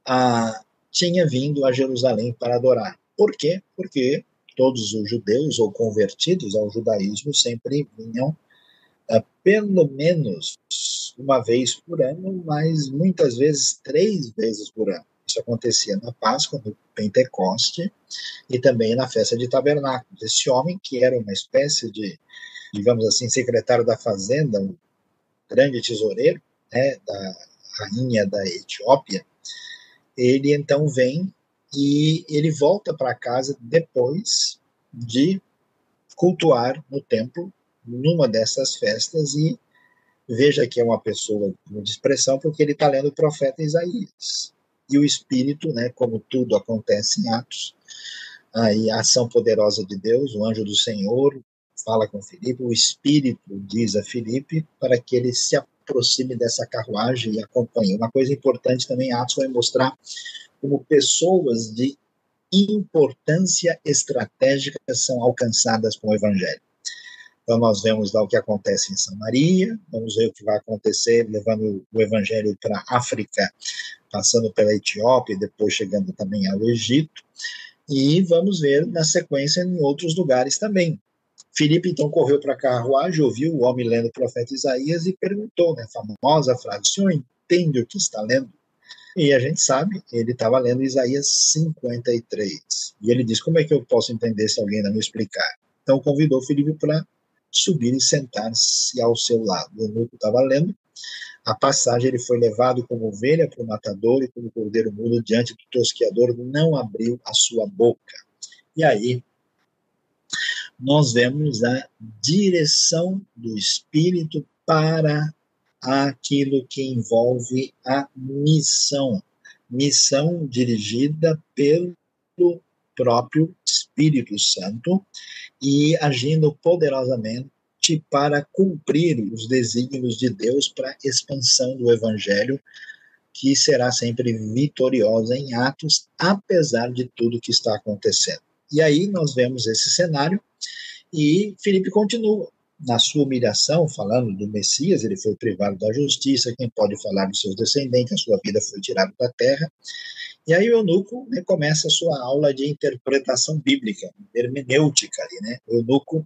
ah, tinha vindo a Jerusalém para adorar. Por quê? Porque todos os judeus ou convertidos ao judaísmo sempre vinham ah, pelo menos uma vez por ano, mas muitas vezes três vezes por ano. Isso acontecia na Páscoa, no Pentecoste e também na festa de tabernáculos. Esse homem, que era uma espécie de, digamos assim, secretário da fazenda, um grande tesoureiro né, da rainha da Etiópia, ele então vem e ele volta para casa depois de cultuar no templo numa dessas festas e veja que é uma pessoa de expressão porque ele está lendo o profeta Isaías e o Espírito, né, como tudo acontece em Atos, aí a ação poderosa de Deus, o anjo do Senhor fala com Filipe, o Espírito diz a Filipe para que ele se aproxime dessa carruagem e acompanhe. Uma coisa importante também, Atos vai mostrar como pessoas de importância estratégica são alcançadas com o Evangelho. Então, nós vemos lá o que acontece em Samaria, vamos ver o que vai acontecer levando o Evangelho para a África, passando pela Etiópia e depois chegando também ao Egito. E vamos ver na sequência em outros lugares também. Filipe então correu para a carruagem, ouviu o homem lendo o profeta Isaías e perguntou, né, famosa frase: o senhor entende o que está lendo? E a gente sabe, ele estava lendo Isaías 53. E ele diz: Como é que eu posso entender se alguém não me explicar? Então convidou Filipe para subir e sentar-se ao seu lado. O eunuco estava lendo a passagem, ele foi levado como ovelha para o matador e como cordeiro mudo diante do tosqueador, não abriu a sua boca. E aí, nós vemos a direção do Espírito para aquilo que envolve a missão. Missão dirigida pelo próprio Espírito Santo e agindo poderosamente para cumprir os desígnios de Deus para a expansão do Evangelho, que será sempre vitoriosa em Atos, apesar de tudo que está acontecendo. E aí nós vemos esse cenário e Felipe continua na sua humilhação, falando do Messias, ele foi privado da justiça, quem pode falar dos seus descendentes, a sua vida foi tirada da terra. E aí o eunuco né, começa a sua aula de interpretação bíblica, hermenêutica ali, né? O eunuco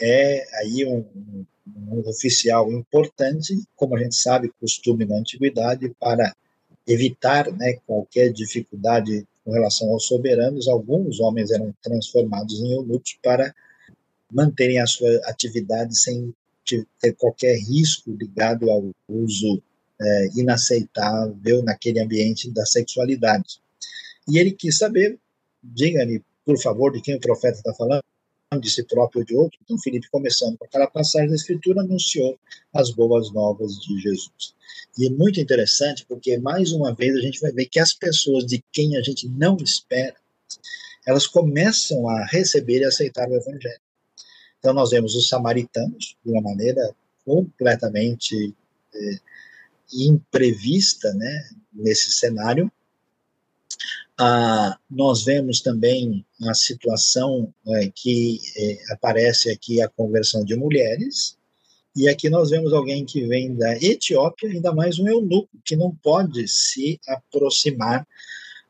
é aí um, um, um oficial importante, como a gente sabe, costume na antiguidade, para evitar né, qualquer dificuldade com relação aos soberanos, alguns homens eram transformados em eunucos para manterem a sua atividade sem ter qualquer risco ligado ao uso é, inaceitável naquele ambiente da sexualidade. E ele quis saber, diga-me, por favor, de quem o profeta está falando, de si próprio ou de outro. Então, Filipe, começando com aquela passagem da Escritura, anunciou as boas novas de Jesus. E é muito interessante, porque, mais uma vez, a gente vai ver que as pessoas de quem a gente não espera, elas começam a receber e aceitar o Evangelho. Então, nós vemos os samaritanos, de uma maneira completamente é, imprevista, né, nesse cenário, ah, nós vemos também a situação é, que é, aparece aqui a conversão de mulheres, e aqui nós vemos alguém que vem da Etiópia, ainda mais um eunuco, que não pode se aproximar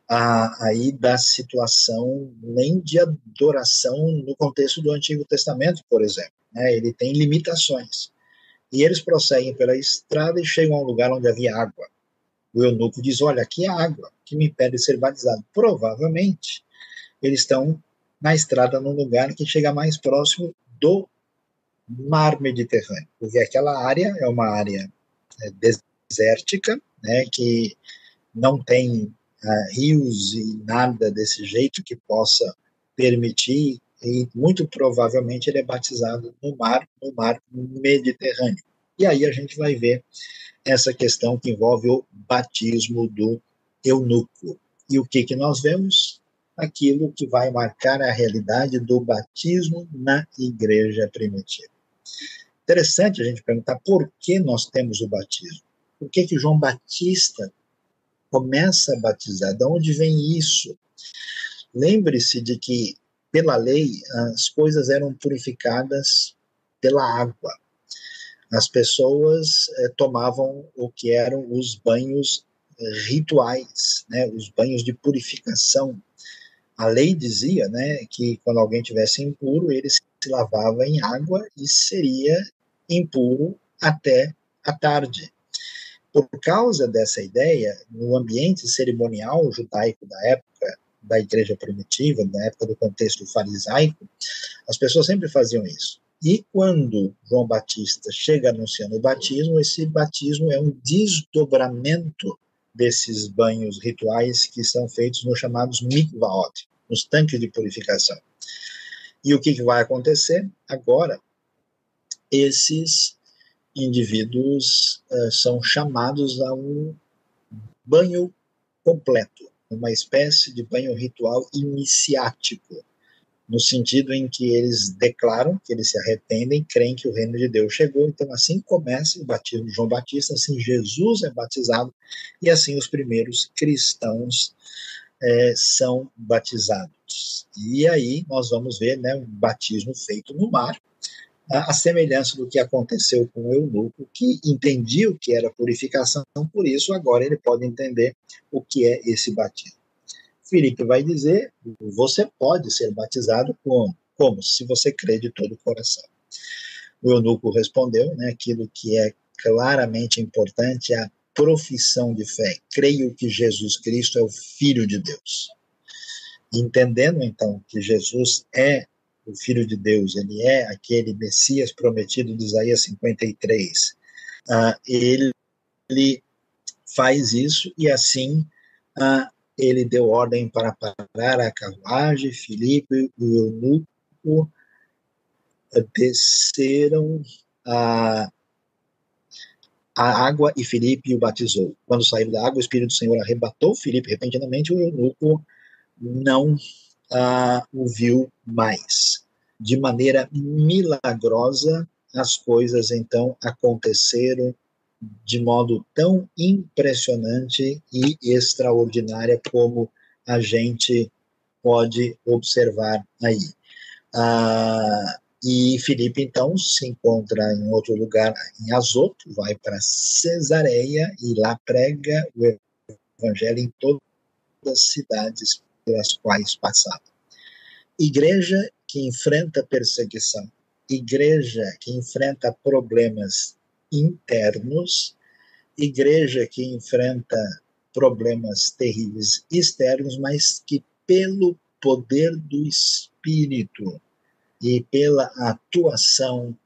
ah, aí da situação nem de adoração no contexto do Antigo Testamento, por exemplo. Né? Ele tem limitações. E eles prosseguem pela estrada e chegam a um lugar onde havia água. O eunuco diz: Olha, aqui há água que me impede de ser batizado. Provavelmente eles estão na estrada num lugar que chega mais próximo do mar Mediterrâneo, porque aquela área é uma área é, desértica, né, que não tem uh, rios e nada desse jeito que possa permitir e muito provavelmente ele é batizado no mar, no mar Mediterrâneo. E aí a gente vai ver essa questão que envolve o batismo do eunuco. E o que, que nós vemos? Aquilo que vai marcar a realidade do batismo na igreja primitiva. Interessante a gente perguntar por que nós temos o batismo. Por que, que João Batista começa a batizar? De onde vem isso? Lembre-se de que, pela lei, as coisas eram purificadas pela água as pessoas eh, tomavam o que eram os banhos eh, rituais, né, os banhos de purificação. A lei dizia né, que quando alguém tivesse impuro, ele se lavava em água e seria impuro até a tarde. Por causa dessa ideia, no ambiente cerimonial judaico da época, da igreja primitiva, da época do contexto farisaico, as pessoas sempre faziam isso. E quando João Batista chega anunciando o batismo, esse batismo é um desdobramento desses banhos rituais que são feitos nos chamados mikvaot, nos tanques de purificação. E o que, que vai acontecer? Agora, esses indivíduos uh, são chamados a um banho completo, uma espécie de banho ritual iniciático no sentido em que eles declaram que eles se arrependem, creem que o reino de Deus chegou. Então, assim começa o batismo de João Batista, assim Jesus é batizado e assim os primeiros cristãos é, são batizados. E aí nós vamos ver né, um batismo feito no mar, a, a semelhança do que aconteceu com o eunuco, que entendia o que era purificação, por isso agora ele pode entender o que é esse batismo. Filipe vai dizer: você pode ser batizado como? Como? Se você crê de todo o coração. O eunuco respondeu, né, aquilo que é claramente importante é a profissão de fé. Creio que Jesus Cristo é o Filho de Deus. Entendendo então que Jesus é o Filho de Deus, ele é aquele Messias prometido de Isaías 53, uh, ele, ele faz isso e assim uh, ele deu ordem para parar a carruagem, Filipe e o eunuco desceram a, a água e Filipe o batizou. Quando saiu da água, o Espírito do Senhor arrebatou Filipe repentinamente, o eunuco não ah, o viu mais. De maneira milagrosa, as coisas então aconteceram de modo tão impressionante e extraordinária como a gente pode observar aí. Ah, e Filipe, então, se encontra em outro lugar, em Azoto, vai para Cesareia e lá prega o evangelho em todas as cidades pelas quais passava. Igreja que enfrenta perseguição, igreja que enfrenta problemas internos, igreja que enfrenta problemas terríveis externos, mas que pelo poder do Espírito e pela atuação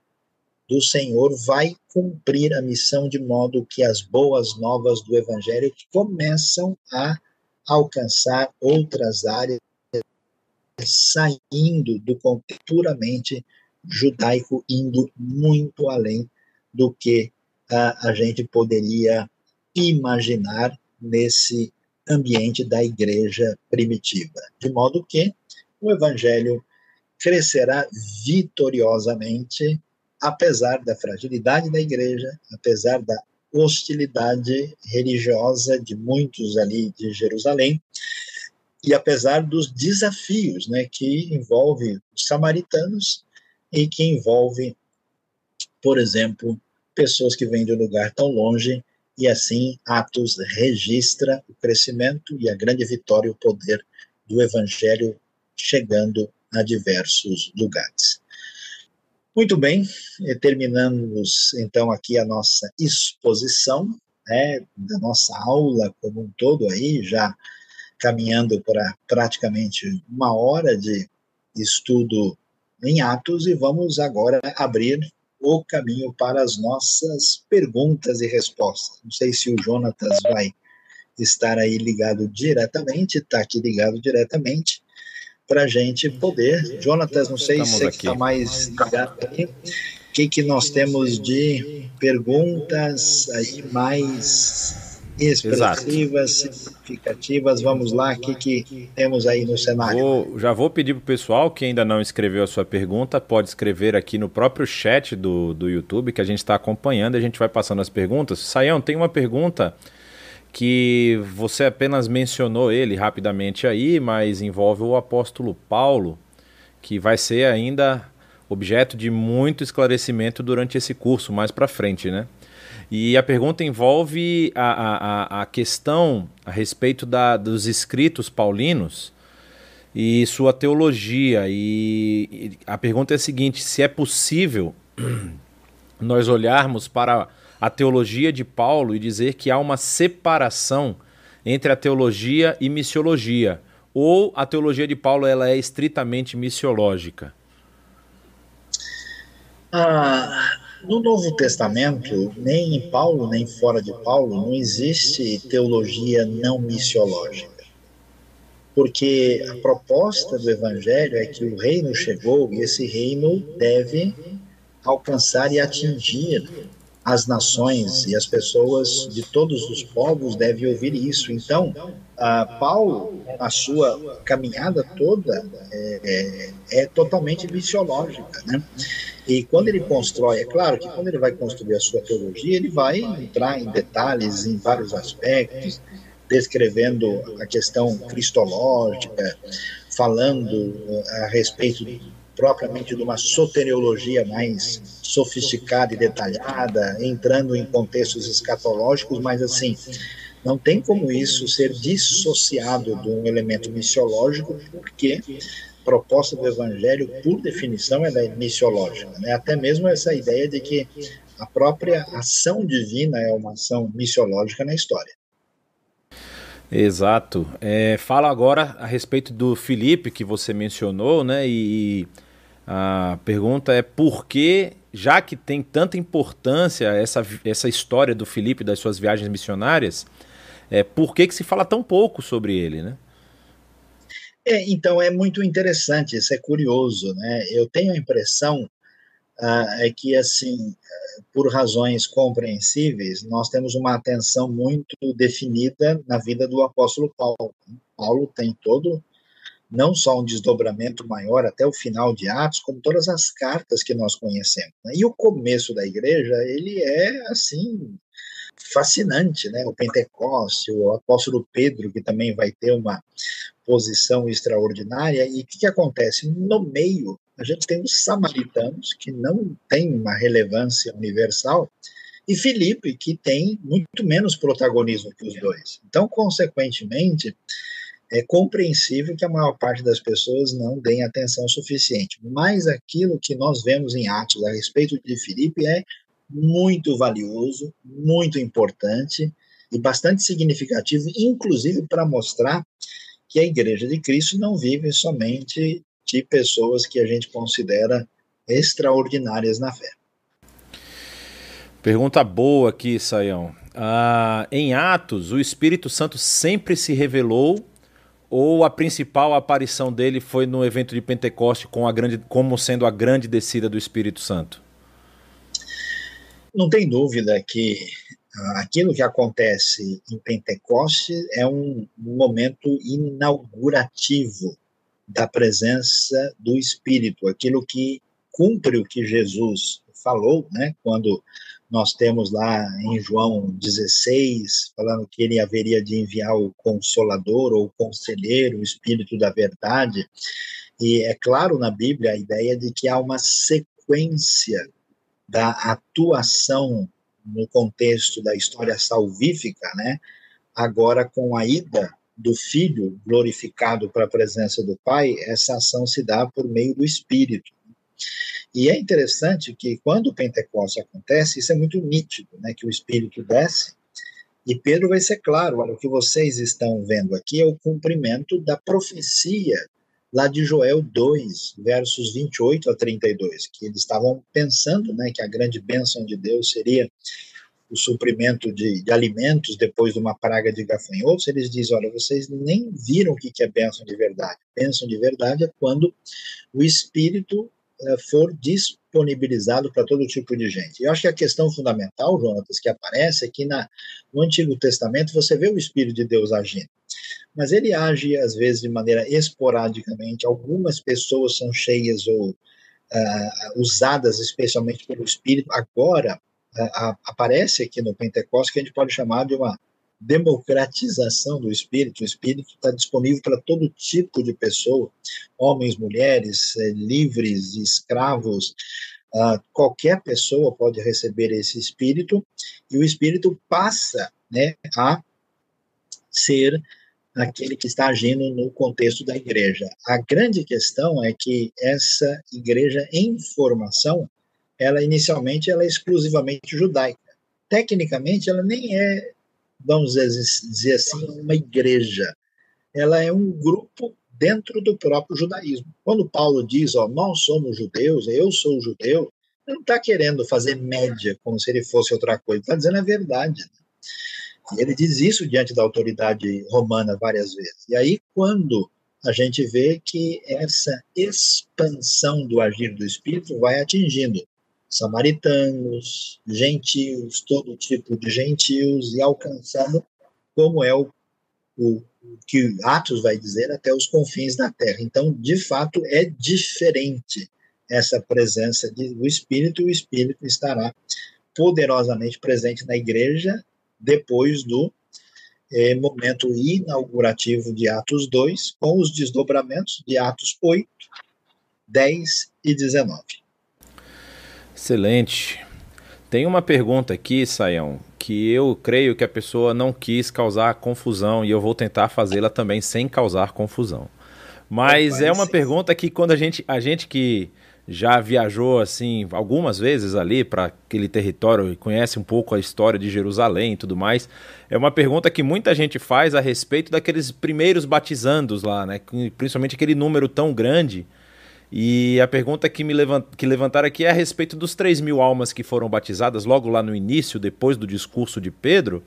do Senhor vai cumprir a missão de modo que as boas novas do Evangelho começam a alcançar outras áreas, saindo do contexto puramente judaico, indo muito além do que a, a gente poderia imaginar nesse ambiente da igreja primitiva. De modo que o evangelho crescerá vitoriosamente, apesar da fragilidade da igreja, apesar da hostilidade religiosa de muitos ali de Jerusalém, e apesar dos desafios né, que envolve os samaritanos e que envolve, por exemplo, pessoas que vêm de um lugar tão longe, e assim Atos registra o crescimento e a grande vitória e o poder do evangelho chegando a diversos lugares. Muito bem, terminamos então aqui a nossa exposição, né, da nossa aula como um todo aí, já caminhando para praticamente uma hora de estudo em Atos e vamos agora abrir o caminho para as nossas perguntas e respostas. Não sei se o Jonatas vai estar aí ligado diretamente, está aqui ligado diretamente para a gente poder. Jonatas, não sei Estamos se você está mais ligado aí. O que, que nós temos de perguntas aí mais expressivas, significativas? Vamos lá, o que, que temos aí no cenário? Vou, já vou pedir para o pessoal que ainda não escreveu a sua pergunta, pode escrever aqui no próprio chat do, do YouTube que a gente está acompanhando, a gente vai passando as perguntas. Saião, tem uma pergunta que você apenas mencionou ele rapidamente aí, mas envolve o apóstolo Paulo, que vai ser ainda objeto de muito esclarecimento durante esse curso mais para frente, né? E a pergunta envolve a, a, a questão a respeito da, dos escritos paulinos e sua teologia. E a pergunta é a seguinte: se é possível <clears throat> nós olharmos para a teologia de Paulo e dizer que há uma separação entre a teologia e missiologia, ou a teologia de Paulo ela é estritamente missiológica? Ah, no Novo Testamento, nem em Paulo nem fora de Paulo, não existe teologia não missiológica. Porque a proposta do Evangelho é que o reino chegou e esse reino deve alcançar e atingir as nações e as pessoas de todos os povos devem ouvir isso. Então, Paulo, a sua caminhada toda é, é, é totalmente missiológica, né? E quando ele constrói, é claro que quando ele vai construir a sua teologia, ele vai entrar em detalhes em vários aspectos, descrevendo a questão cristológica, falando a respeito propriamente de uma soteriologia mais sofisticada e detalhada, entrando em contextos escatológicos, mas assim, não tem como isso ser dissociado de um elemento missiológico, porque a proposta do evangelho, por definição, ela é missiológica. Né? Até mesmo essa ideia de que a própria ação divina é uma ação missiológica na história. Exato. É, fala agora a respeito do Felipe que você mencionou, né? E, a pergunta é por que, já que tem tanta importância essa, essa história do Felipe das suas viagens missionárias, é, por que, que se fala tão pouco sobre ele, né? É, então é muito interessante, isso é curioso, né? Eu tenho a impressão ah, é que assim, por razões compreensíveis, nós temos uma atenção muito definida na vida do apóstolo Paulo. Paulo tem todo não só um desdobramento maior até o final de Atos, como todas as cartas que nós conhecemos. Né? E o começo da igreja, ele é, assim, fascinante, né? O Pentecoste, o apóstolo Pedro, que também vai ter uma posição extraordinária. E o que, que acontece? No meio, a gente tem os samaritanos, que não tem uma relevância universal, e Filipe, que tem muito menos protagonismo que os dois. Então, consequentemente, é compreensível que a maior parte das pessoas não deem atenção suficiente. Mas aquilo que nós vemos em Atos a respeito de Filipe é muito valioso, muito importante e bastante significativo, inclusive para mostrar que a Igreja de Cristo não vive somente de pessoas que a gente considera extraordinárias na fé. Pergunta boa aqui, Saião. Ah, em Atos, o Espírito Santo sempre se revelou ou a principal aparição dele foi no evento de Pentecoste com a grande, como sendo a grande descida do Espírito Santo? Não tem dúvida que ah, aquilo que acontece em Pentecoste é um momento inaugurativo da presença do Espírito, aquilo que cumpre o que Jesus falou, né, quando nós temos lá em João 16, falando que ele haveria de enviar o consolador ou o conselheiro, o espírito da verdade. E é claro na Bíblia a ideia de que há uma sequência da atuação no contexto da história salvífica, né? Agora com a ida do filho glorificado para a presença do pai, essa ação se dá por meio do espírito. E é interessante que quando o Pentecostes acontece, isso é muito nítido, né, que o Espírito desce, e Pedro vai ser claro, olha, o que vocês estão vendo aqui é o cumprimento da profecia lá de Joel 2, versos 28 a 32, que eles estavam pensando, né, que a grande bênção de Deus seria o suprimento de, de, alimentos depois de uma praga de gafanhotos, eles dizem, olha, vocês nem viram o que é bênção de verdade. Bênção de verdade é quando o Espírito for disponibilizado para todo tipo de gente. Eu acho que a questão fundamental, Jonatas, que aparece é que no Antigo Testamento você vê o Espírito de Deus agindo, mas ele age às vezes de maneira esporadicamente. Algumas pessoas são cheias ou uh, usadas especialmente pelo Espírito. Agora uh, aparece aqui no Pentecostes que a gente pode chamar de uma democratização do espírito. O espírito está disponível para todo tipo de pessoa, homens, mulheres, eh, livres, escravos. Uh, qualquer pessoa pode receber esse espírito e o espírito passa né, a ser aquele que está agindo no contexto da igreja. A grande questão é que essa igreja em formação, ela inicialmente ela é exclusivamente judaica. Tecnicamente, ela nem é vamos dizer assim, uma igreja. Ela é um grupo dentro do próprio judaísmo. Quando Paulo diz, ó, nós somos judeus, eu sou judeu, ele não está querendo fazer média como se ele fosse outra coisa, está dizendo a verdade. E ele diz isso diante da autoridade romana várias vezes. E aí, quando a gente vê que essa expansão do agir do Espírito vai atingindo samaritanos, gentios, todo tipo de gentios, e alcançando, como é o, o que Atos vai dizer, até os confins da terra. Então, de fato, é diferente essa presença do Espírito, o Espírito estará poderosamente presente na igreja depois do é, momento inaugurativo de Atos 2, com os desdobramentos de Atos 8, 10 e 19. Excelente. Tem uma pergunta aqui, Saião, que eu creio que a pessoa não quis causar confusão e eu vou tentar fazê-la também sem causar confusão. Mas é uma pergunta que quando a gente, a gente que já viajou assim algumas vezes ali para aquele território e conhece um pouco a história de Jerusalém e tudo mais, é uma pergunta que muita gente faz a respeito daqueles primeiros batizandos lá, né? Principalmente aquele número tão grande. E a pergunta que me levant, que levantaram aqui é a respeito dos 3 mil almas que foram batizadas logo lá no início, depois do discurso de Pedro,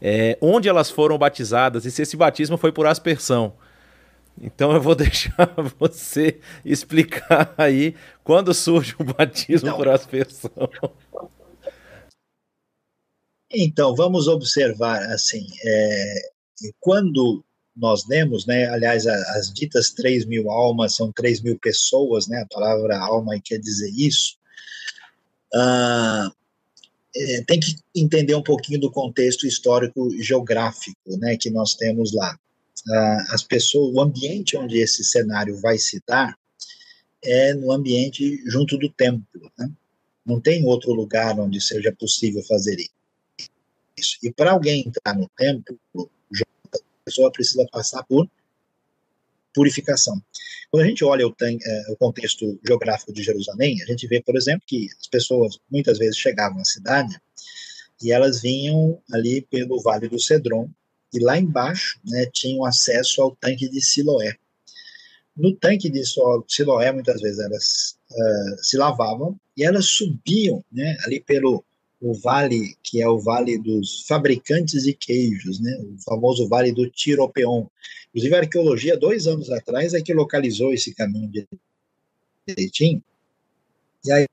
é, onde elas foram batizadas e se esse batismo foi por aspersão. Então eu vou <laughs> deixar você explicar aí quando surge o batismo então, por aspersão. Então, vamos observar assim, é, quando nós lemos, né, aliás, as ditas 3 mil almas são 3 mil pessoas, né, a palavra alma quer dizer isso, ah, é, tem que entender um pouquinho do contexto histórico geográfico, né, que nós temos lá uh, as pessoas, o ambiente onde esse cenário vai se dar é no ambiente junto do templo. Né? Não tem outro lugar onde seja possível fazer isso. E para alguém entrar no templo, pessoa precisa passar por purificação. Quando a gente olha o, eh, o, contexto geográfico de Jerusalém, a gente vê, por exemplo, que as pessoas muitas vezes chegavam à cidade e elas vinham ali pelo Vale do Cedron, e lá embaixo né, tinham acesso ao tanque de Siloé. No tanque de Siloé, muitas vezes elas uh, se lavavam e elas subiam né, ali pelo o vale, que é o vale dos fabricantes de queijos, né, o famoso vale do Tiropeon. Inclusive, a arqueologia, dois anos atrás, é que localizou esse caminho direitinho. E aí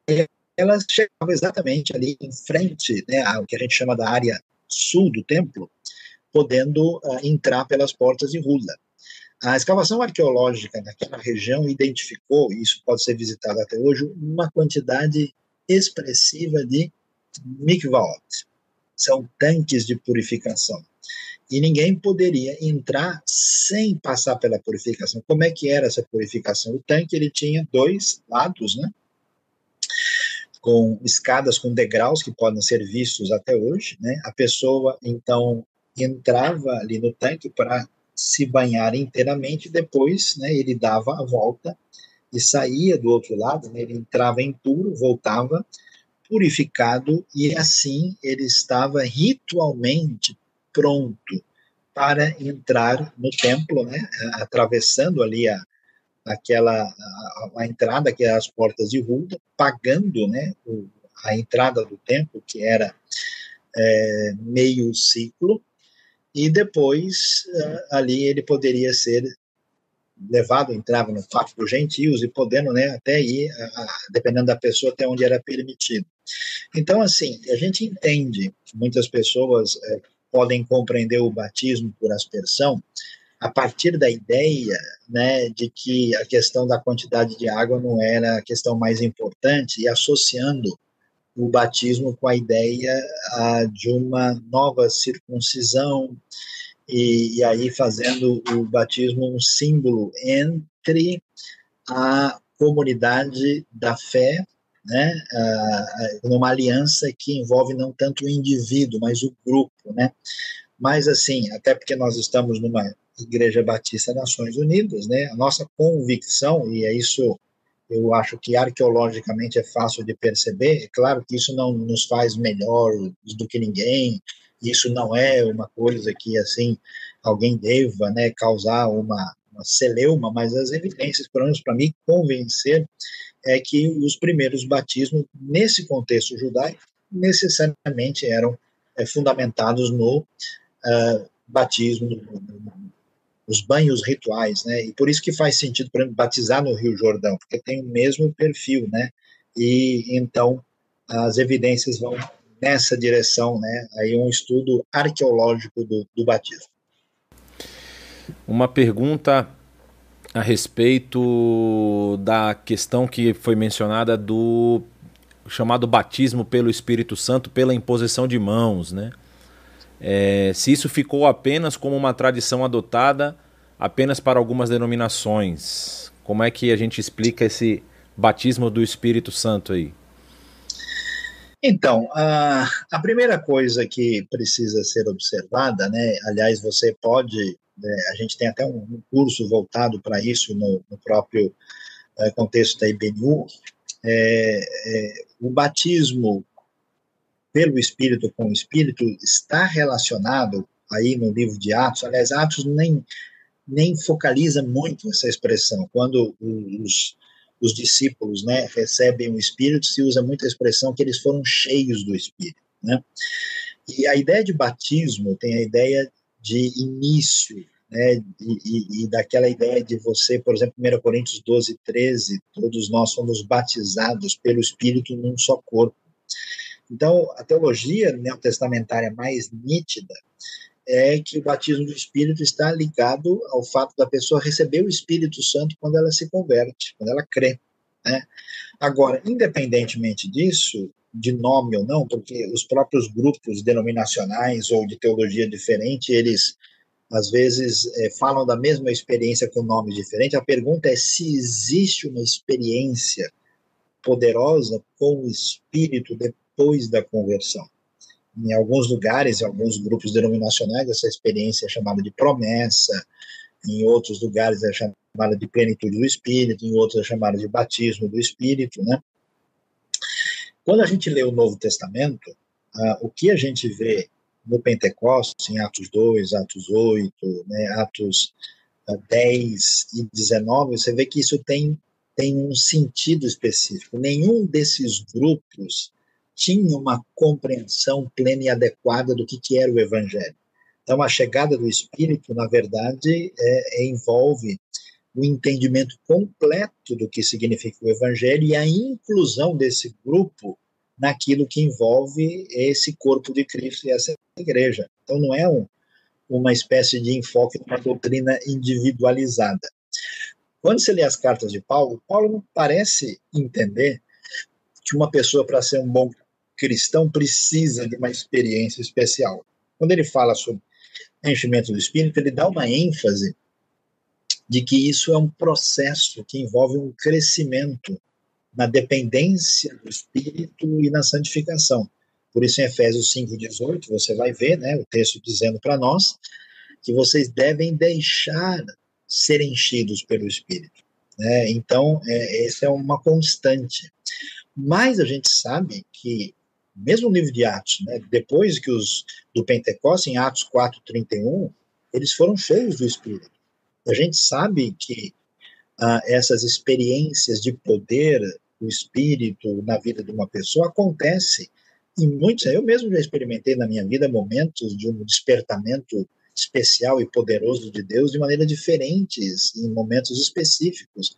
elas chegavam exatamente ali em frente né, ao que a gente chama da área sul do templo, podendo uh, entrar pelas portas de Rula. A escavação arqueológica naquela região identificou, e isso pode ser visitado até hoje, uma quantidade expressiva de mikvaot. São tanques de purificação. E ninguém poderia entrar sem passar pela purificação. Como é que era essa purificação? O tanque ele tinha dois lados, né? com escadas com degraus que podem ser vistos até hoje, né? A pessoa então entrava ali no tanque para se banhar inteiramente, depois né, ele dava a volta e saía do outro lado, né, ele entrava impuro, voltava purificado e assim ele estava ritualmente pronto para entrar no templo, né, atravessando ali a, aquela a, a entrada que é as portas de Hulda, pagando, né, o, a entrada do templo que era é, meio ciclo. E depois ali ele poderia ser levado, entrava no pacto dos gentios e podendo, né, até ir, dependendo da pessoa, até onde era permitido. Então, assim, a gente entende que muitas pessoas é, podem compreender o batismo por aspersão a partir da ideia, né, de que a questão da quantidade de água não era a questão mais importante e associando o batismo com a ideia ah, de uma nova circuncisão, e, e, aí fazendo o batismo um símbolo entre a comunidade da fé, né, ah, numa aliança que envolve não tanto o indivíduo, mas o grupo, né, mas assim, até porque nós estamos numa Igreja Batista Nações Unidas, né, a nossa convicção, e é isso eu acho que arqueologicamente é fácil de perceber. É claro que isso não nos faz melhor do que ninguém, isso não é uma coisa que, assim, alguém deva né, causar uma, uma celeuma, mas as evidências, pelo menos para mim, convencer é que os primeiros batismos, nesse contexto judaico, necessariamente eram é, fundamentados no uh, batismo, no, os banhos rituais, né? E por isso que faz sentido, para batizar no Rio Jordão, porque tem o mesmo perfil, né? E então as evidências vão nessa direção, né? Aí um estudo arqueológico do, do batismo. Uma pergunta a respeito da questão que foi mencionada do chamado batismo pelo Espírito Santo pela imposição de mãos, né? É, se isso ficou apenas como uma tradição adotada apenas para algumas denominações, como é que a gente explica esse batismo do Espírito Santo aí? Então, a, a primeira coisa que precisa ser observada, né? Aliás, você pode, né, a gente tem até um, curso voltado para isso no, no próprio é, contexto da IBNU. É, é, o batismo pelo Espírito com o Espírito está relacionado aí no livro de Atos. Aliás, Atos nem nem focaliza muito essa expressão. Quando os os discípulos né, recebem o Espírito, se usa muito a expressão que eles foram cheios do Espírito. Né? E a ideia de batismo tem a ideia de início, né, e, e, daquela ideia de você, por exemplo, 1 Coríntios 12, 13, todos nós somos batizados pelo Espírito num só corpo. Então, a teologia neotestamentária mais nítida é que o batismo do Espírito está ligado ao fato da pessoa receber o Espírito Santo quando ela se converte, quando ela crê. Né? Agora, independentemente disso, de nome ou não, porque os próprios grupos denominacionais ou de teologia diferente, eles às vezes é, falam da mesma experiência com nomes diferentes. A pergunta é se existe uma experiência poderosa com o Espírito depois da conversão. Em alguns lugares, em alguns grupos denominacionais, essa experiência é chamada de promessa, em outros lugares é chamada de plenitude do Espírito, em outros é chamada de batismo do Espírito, né? Quando a gente lê o Novo Testamento, uh, o que a gente vê no Pentecostes, em Atos 2, Atos 8, né, Atos uh, 10 e 19, você vê que isso tem, tem um sentido específico. Nenhum desses grupos tinha uma compreensão plena e adequada do que, que era o Evangelho. Então, a chegada do Espírito, na verdade, é, é, envolve o entendimento completo do que significa o Evangelho e a inclusão desse grupo naquilo que envolve esse corpo de Cristo e essa igreja. Então, não é um, uma espécie de enfoque uma doutrina individualizada. Quando você lê as cartas de Paulo, Paulo não parece entender que uma pessoa, para ser um bom cristão precisa de uma experiência especial. Quando ele fala sobre enchimento do Espírito, ele dá uma ênfase de que isso é um processo que envolve um crescimento na dependência do Espírito e na santificação. Por isso, em Efésios 5,18, você vai ver né, o texto dizendo para nós que vocês devem deixar ser enchidos pelo Espírito. Né? Então, é, essa é uma constante. Mas a gente sabe que mesmo livro de Atos, né, depois que os do Pentecostes, em Atos 4:31, eles foram cheios do Espírito. A gente sabe que ah, essas experiências de poder do Espírito na vida de uma pessoa acontece em muitos. Eu mesmo já experimentei na minha vida momentos de um despertamento especial e poderoso de Deus de maneira diferentes em momentos específicos.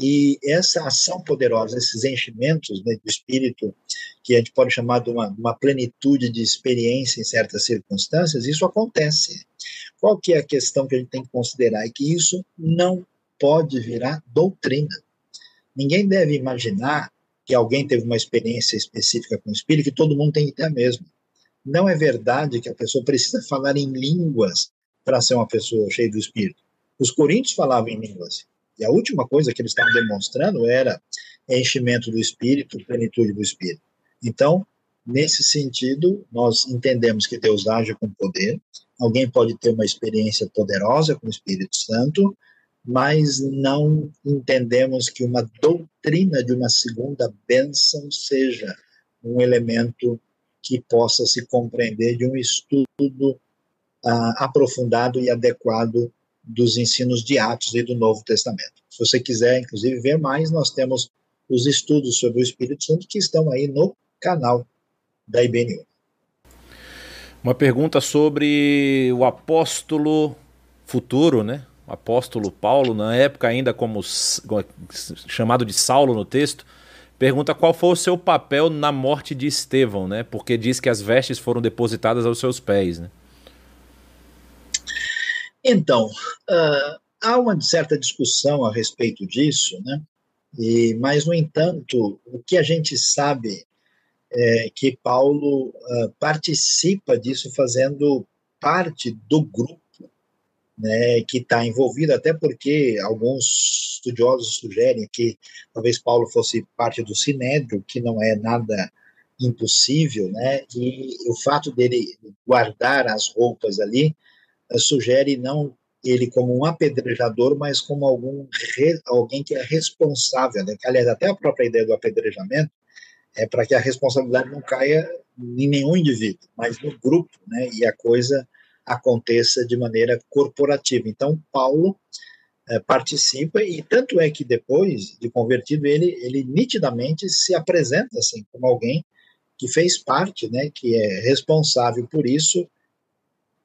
E essa ação poderosa, esses enchimentos né, do Espírito, que a gente pode chamar de uma, uma, plenitude de experiência em certas circunstâncias, isso acontece. Qual que é a questão que a gente tem que considerar? É que isso não pode virar doutrina. Ninguém deve imaginar que alguém teve uma experiência específica com o Espírito que todo mundo tem que ter a mesma. Não é verdade que a pessoa precisa falar em línguas para ser uma pessoa cheia do Espírito. Os coríntios falavam em línguas. E a última coisa que eles estavam demonstrando era enchimento do Espírito, plenitude do Espírito. Então, nesse sentido, nós entendemos que Deus age com poder. Alguém pode ter uma experiência poderosa com o Espírito Santo, mas não entendemos que uma doutrina de uma segunda bênção seja um elemento que possa se compreender de um estudo ah, aprofundado e adequado dos ensinos de Atos e do Novo Testamento. Se você quiser, inclusive, ver mais, nós temos os estudos sobre o Espírito Santo que estão aí no canal da IBNU. Uma pergunta sobre o apóstolo futuro, né? O apóstolo Paulo, na época ainda como chamado de Saulo no texto, pergunta qual foi o seu papel na morte de Estevão, né? Porque diz que as vestes foram depositadas aos seus pés, né? Então, uh, há uma certa discussão a respeito disso, né? E, mas, no entanto, o que a gente sabe é que Paulo uh, participa disso fazendo parte do grupo né, que está envolvido, até porque alguns estudiosos sugerem que talvez Paulo fosse parte do Sinédrio, que não é nada impossível, né, e o fato dele guardar as roupas ali sugere não ele como um apedrejador, mas como algum alguém que é responsável. Né? Aliás, até a própria ideia do apedrejamento é para que a responsabilidade não caia em nenhum indivíduo, mas no grupo, né? E a coisa aconteça de maneira corporativa. Então, Paulo é, participa e tanto é que depois de convertido ele ele nitidamente se apresenta assim como alguém que fez parte, né? Que é responsável por isso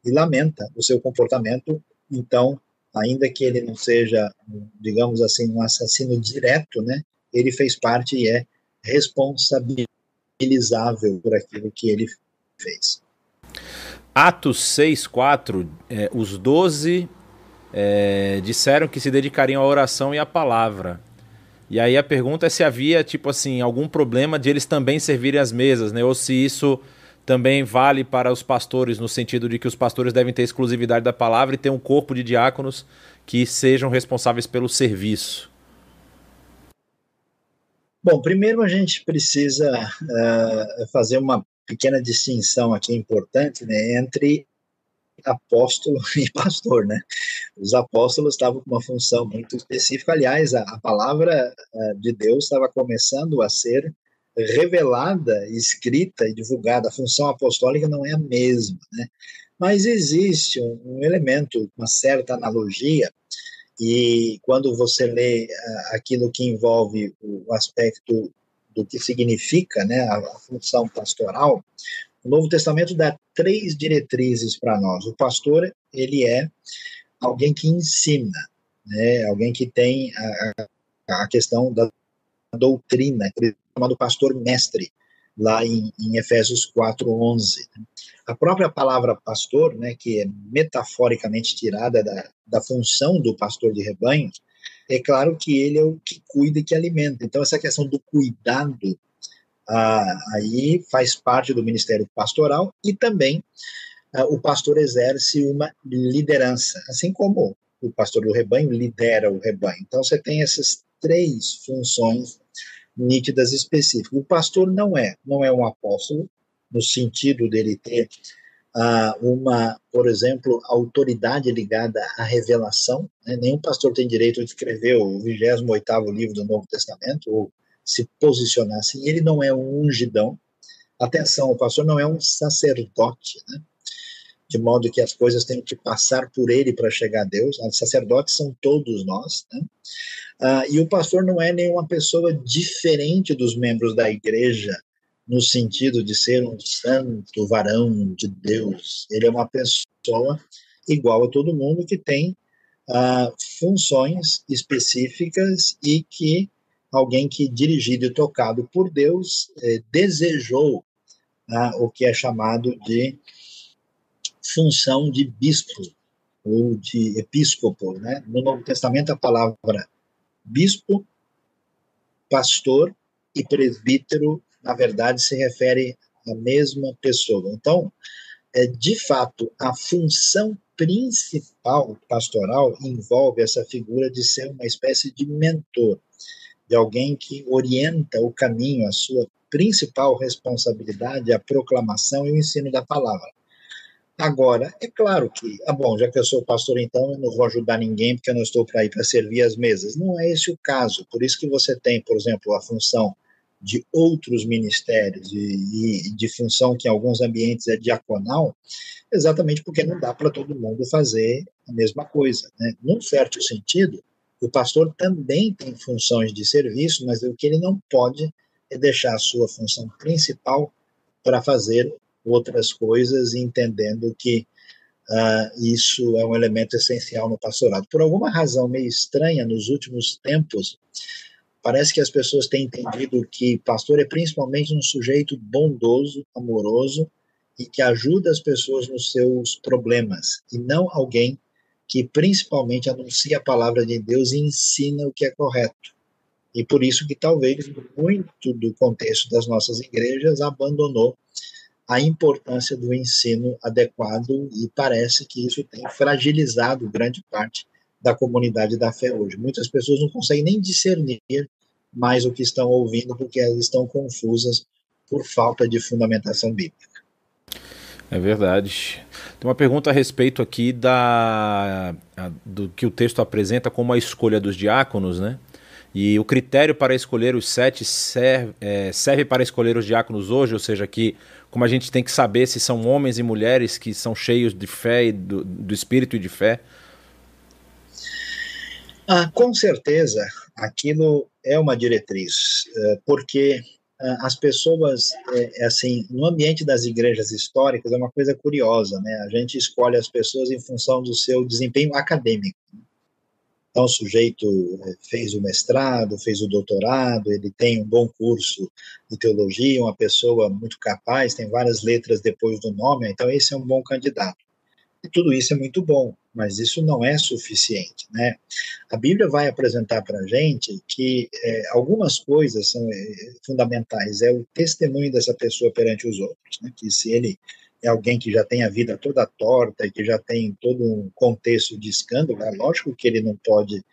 e lamenta o seu comportamento então, ainda que ele não seja, digamos assim, um assassino direto, né, ele fez parte e é responsabilizável por aquilo que ele fez. Atos 6,4, é, os doze é, disseram que se dedicariam à oração e à palavra. E aí a pergunta é se havia, tipo assim, algum problema de eles também servirem as mesas, né? Ou se isso também vale para os pastores, no sentido de que os pastores devem ter exclusividade da palavra e ter um corpo de diáconos que sejam responsáveis pelo serviço. Bom, primeiro a gente precisa uh, fazer uma pequena distinção aqui importante né, entre apóstolo <laughs> e pastor, né? Os apóstolos estavam com uma função muito específica. Aliás, a, a palavra uh, de Deus estava começando a ser revelada, escrita e divulgada, a função apostólica não é a mesma, né? Mas existe um, um elemento, uma certa analogia, e quando você lê uh, aquilo que envolve o aspecto do que significa né, a função pastoral, o Novo Testamento dá três diretrizes para nós. O pastor, ele é alguém que ensina, né, alguém que tem a, a questão da doutrina, chamado pastor mestre, lá em, em Efésios 4:11. A própria palavra pastor, né, que é metaforicamente tirada da, da função do pastor de rebanho, é claro que ele é o que cuida e que alimenta. Então, essa questão do cuidado ah, aí faz parte do ministério pastoral e também ah, o pastor exerce uma liderança, assim como o pastor do rebanho lidera o rebanho. Então, você tem essas três funções nítidas específicas. O pastor não é, não é um apóstolo, no sentido dele ter ah, uma, por exemplo, autoridade ligada à revelação. Né? Nenhum pastor tem direito de escrever o 28º livro do Novo Testamento, ou se posicionar assim. Ele não é um ungidão. Atenção, o pastor não é um sacerdote, né? De modo que as coisas têm que passar por ele para chegar a Deus. Os sacerdotes são todos nós. Né? Ah, e o pastor não é nenhuma pessoa diferente dos membros da igreja, no sentido de ser um santo varão de Deus. Ele é uma pessoa igual a todo mundo que tem ah, funções específicas e que alguém que dirigido e tocado por Deus eh, desejou ah, o que é chamado de função de bispo ou de episcopo, né? No Novo Testamento a palavra bispo, pastor e presbítero, na verdade, se refere à mesma pessoa. Então, é, de fato, a função principal pastoral envolve essa figura de ser uma espécie de mentor, de alguém que orienta o caminho, a sua principal responsabilidade, a proclamação e o ensino da palavra. Agora, é claro que, ah, bom, já que eu sou pastor, então eu não vou ajudar ninguém porque eu não estou para ir para servir as mesas. Não é esse o caso. Por isso que você tem, por exemplo, a função de outros ministérios e, e de função que em alguns ambientes é diaconal, exatamente porque não dá para todo mundo fazer a mesma coisa. Né? Num certo sentido, o pastor também tem funções de serviço, mas o que ele não pode é deixar a sua função principal para fazer outras coisas, entendendo que uh, isso é um elemento essencial no pastorado. Por alguma razão meio estranha, nos últimos tempos, Parece que as pessoas têm entendido que pastor é principalmente um sujeito bondoso, amoroso e que ajuda as pessoas nos seus problemas, e não alguém que principalmente anuncia a palavra de Deus e ensina o que é correto. E por isso que talvez muito do contexto das nossas igrejas abandonou a importância do ensino adequado e parece que isso tem fragilizado grande parte da comunidade da fé hoje. Muitas pessoas não conseguem nem discernir mais o que estão ouvindo porque elas estão confusas por falta de fundamentação bíblica. É verdade. Tem uma pergunta a respeito aqui da do que o texto apresenta como a escolha dos diáconos, né? E o critério para escolher os sete serve, é, serve para escolher os diáconos hoje, ou seja, que como a gente tem que saber se são homens e mulheres que são cheios de fé e do, do espírito e de fé. Ah, com certeza, aquilo é uma diretriz, é, porque ah, as pessoas, é, é, assim, no ambiente das igrejas históricas é uma coisa curiosa, né? A gente escolhe as pessoas em função do seu desempenho acadêmico. Então, o sujeito é, fez o mestrado, fez o doutorado, ele tem um bom curso de teologia, uma pessoa muito capaz, tem várias letras depois do nome, então esse é um bom candidato. E tudo isso é muito bom, mas isso não é suficiente, né? A Bíblia vai apresentar para a gente que é, algumas coisas são é, fundamentais. É o testemunho dessa pessoa perante os outros, né? Que se ele é alguém que já tem a vida toda torta e que já tem todo um contexto de escândalo, é lógico que ele não pode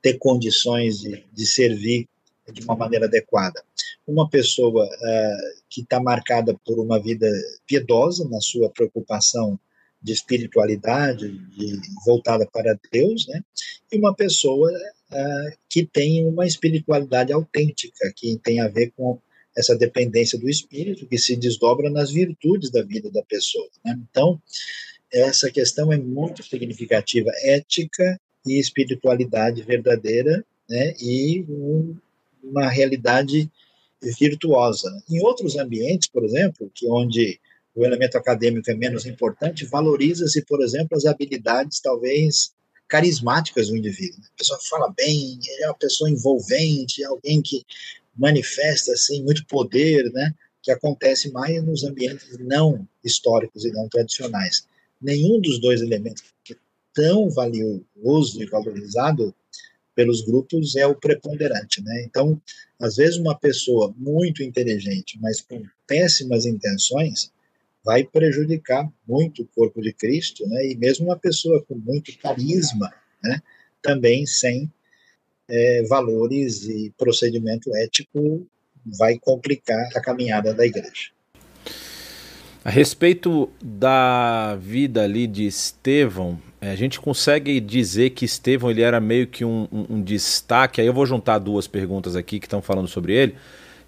ter condições de, de servir de uma maneira adequada. Uma pessoa uh, que está marcada por uma vida piedosa na sua preocupação de espiritualidade, de, voltada para Deus, né? E uma pessoa uh, que tem uma espiritualidade autêntica, que tem a ver com essa dependência do espírito, que se desdobra nas virtudes da vida da pessoa. Né? Então, essa questão é muito significativa, ética e espiritualidade verdadeira, né? E um, uma realidade virtuosa. Em outros ambientes, por exemplo, que onde o elemento acadêmico é menos importante, valoriza-se, por exemplo, as habilidades talvez carismáticas do indivíduo. A pessoa fala bem, é uma pessoa envolvente, é alguém que manifesta assim muito poder, né? Que acontece mais nos ambientes não históricos e não tradicionais. Nenhum dos dois elementos que é tão valioso e valorizado pelos grupos é o preponderante, né? Então, às vezes uma pessoa muito inteligente, mas com péssimas intenções, vai prejudicar muito o corpo de Cristo, né? E mesmo uma pessoa com muito carisma, né? Também sem é, valores e procedimento ético vai complicar a caminhada da igreja. A respeito da vida ali de Estevão, é, a gente consegue dizer que Estevão ele era meio que um, um, um destaque. Aí eu vou juntar duas perguntas aqui que estão falando sobre ele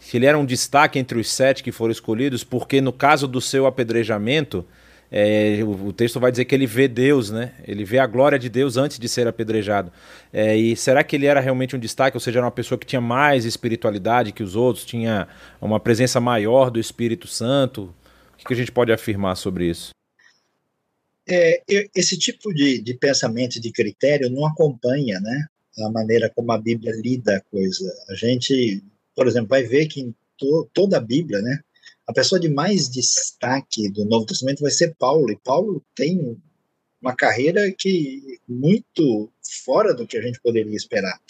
que ele era um destaque entre os sete que foram escolhidos, porque no caso do seu apedrejamento, é, o, o, texto vai dizer que ele vê Deus, né? Ele vê a glória de Deus antes de ser apedrejado. É, e será que ele era realmente um destaque? Ou seja, era uma pessoa que tinha mais espiritualidade que os outros, tinha uma presença maior do Espírito Santo? O que, que a gente pode afirmar sobre isso? É, esse tipo de, de pensamento, de critério, não acompanha, né? A maneira como a Bíblia lida a coisa. A gente por exemplo, vai ver que em to, toda a Bíblia, né, a pessoa de mais destaque do Novo Testamento vai ser Paulo, e Paulo tem uma carreira que muito fora do que a gente poderia esperar.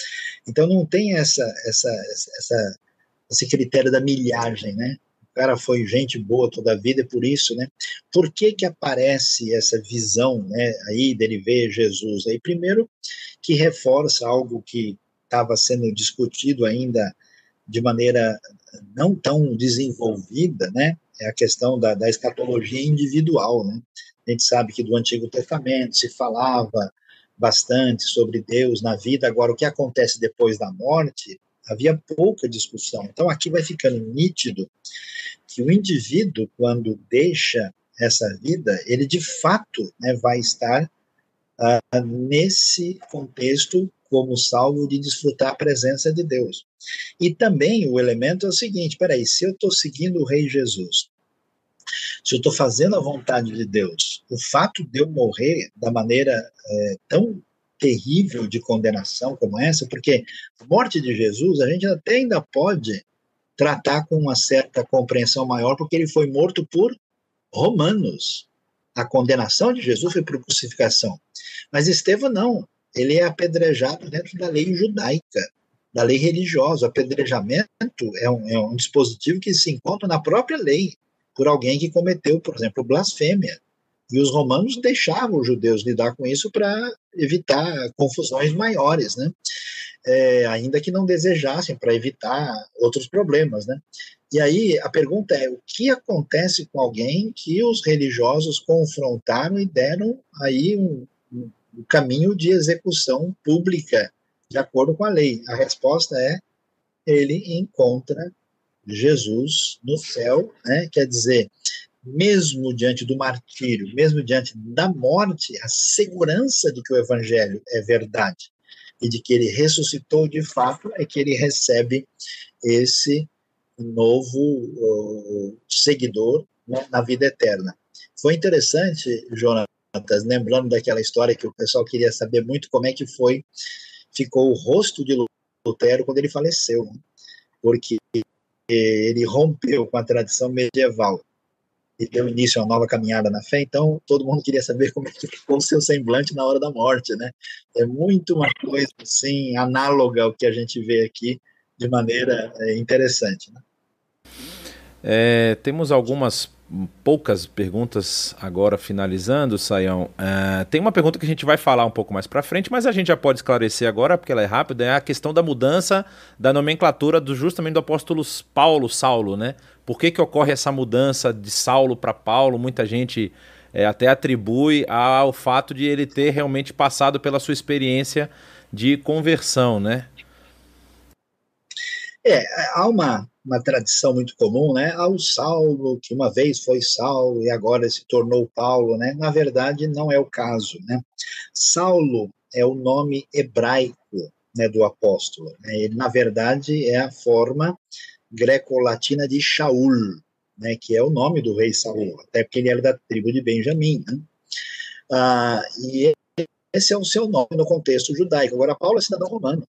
Então não tem essa, essa, essa, esse critério da milhagem, né? O cara foi gente boa toda a vida, e por isso, né? Por que que aparece essa visão, né? Aí dele ver Jesus? Aí primeiro que reforça algo que estava sendo discutido ainda de maneira não tão desenvolvida, né? É a questão da, da escatologia individual, né? A gente sabe que do Antigo Testamento se falava bastante sobre Deus na vida, agora o que acontece depois da morte, havia pouca discussão. Então aqui vai ficando nítido que o indivíduo, quando deixa essa vida, ele de fato né, vai estar uh, nesse contexto como salvo de desfrutar a presença de Deus. E também o elemento é o seguinte: peraí, se eu estou seguindo o Rei Jesus, se eu estou fazendo a vontade de Deus, o fato de eu morrer da maneira é, tão terrível de condenação como essa, porque a morte de Jesus a gente até ainda pode tratar com uma certa compreensão maior, porque ele foi morto por romanos. A condenação de Jesus foi por crucificação. Mas Estevão não. Ele é apedrejado dentro da lei judaica, da lei religiosa. O apedrejamento é um, é um dispositivo que se encontra na própria lei, por alguém que cometeu, por exemplo, blasfêmia. E os romanos deixavam os judeus lidar com isso para evitar confusões maiores, né? É, ainda que não desejassem, para evitar outros problemas, né? E aí a pergunta é: o que acontece com alguém que os religiosos confrontaram e deram aí um, um caminho de execução pública de acordo com a lei? A resposta é: ele encontra Jesus no céu, né? Quer dizer, mesmo diante do martírio, mesmo diante da morte, a segurança de que o evangelho é verdade e de que ele ressuscitou de fato é que ele recebe esse novo uh, seguidor né, na vida eterna. Foi interessante, Jonatas, lembrando daquela história que o pessoal queria saber muito como é que foi, ficou o rosto de Lutero quando ele faleceu, né? porque ele rompeu com a tradição medieval e deu início a uma nova caminhada na fé, então todo mundo queria saber como é que ficou o seu semblante na hora da morte, né? É muito uma coisa assim análoga ao que a gente vê aqui de maneira é, interessante. Né? É, temos algumas poucas perguntas agora finalizando, Saião. Uh, tem uma pergunta que a gente vai falar um pouco mais para frente, mas a gente já pode esclarecer agora, porque ela é rápida, é a questão da mudança da nomenclatura do justamente do apóstolo Paulo, Saulo, né? Por que, que ocorre essa mudança de Saulo para Paulo? Muita gente é, até atribui ao fato de ele ter realmente passado pela sua experiência de conversão, né? É, há uma uma tradição muito comum, né? Ao Saulo, que uma vez foi Saulo e agora se tornou Paulo, né? Na verdade, não é o caso, né? Saulo é o nome hebraico né, do apóstolo. Né? Ele, na verdade, é a forma greco-latina de Shaul, né, que é o nome do rei Saul, até porque ele era da tribo de Benjamim. Né? Ah, e esse é o seu nome no contexto judaico. Agora, Paulo é cidadão romano.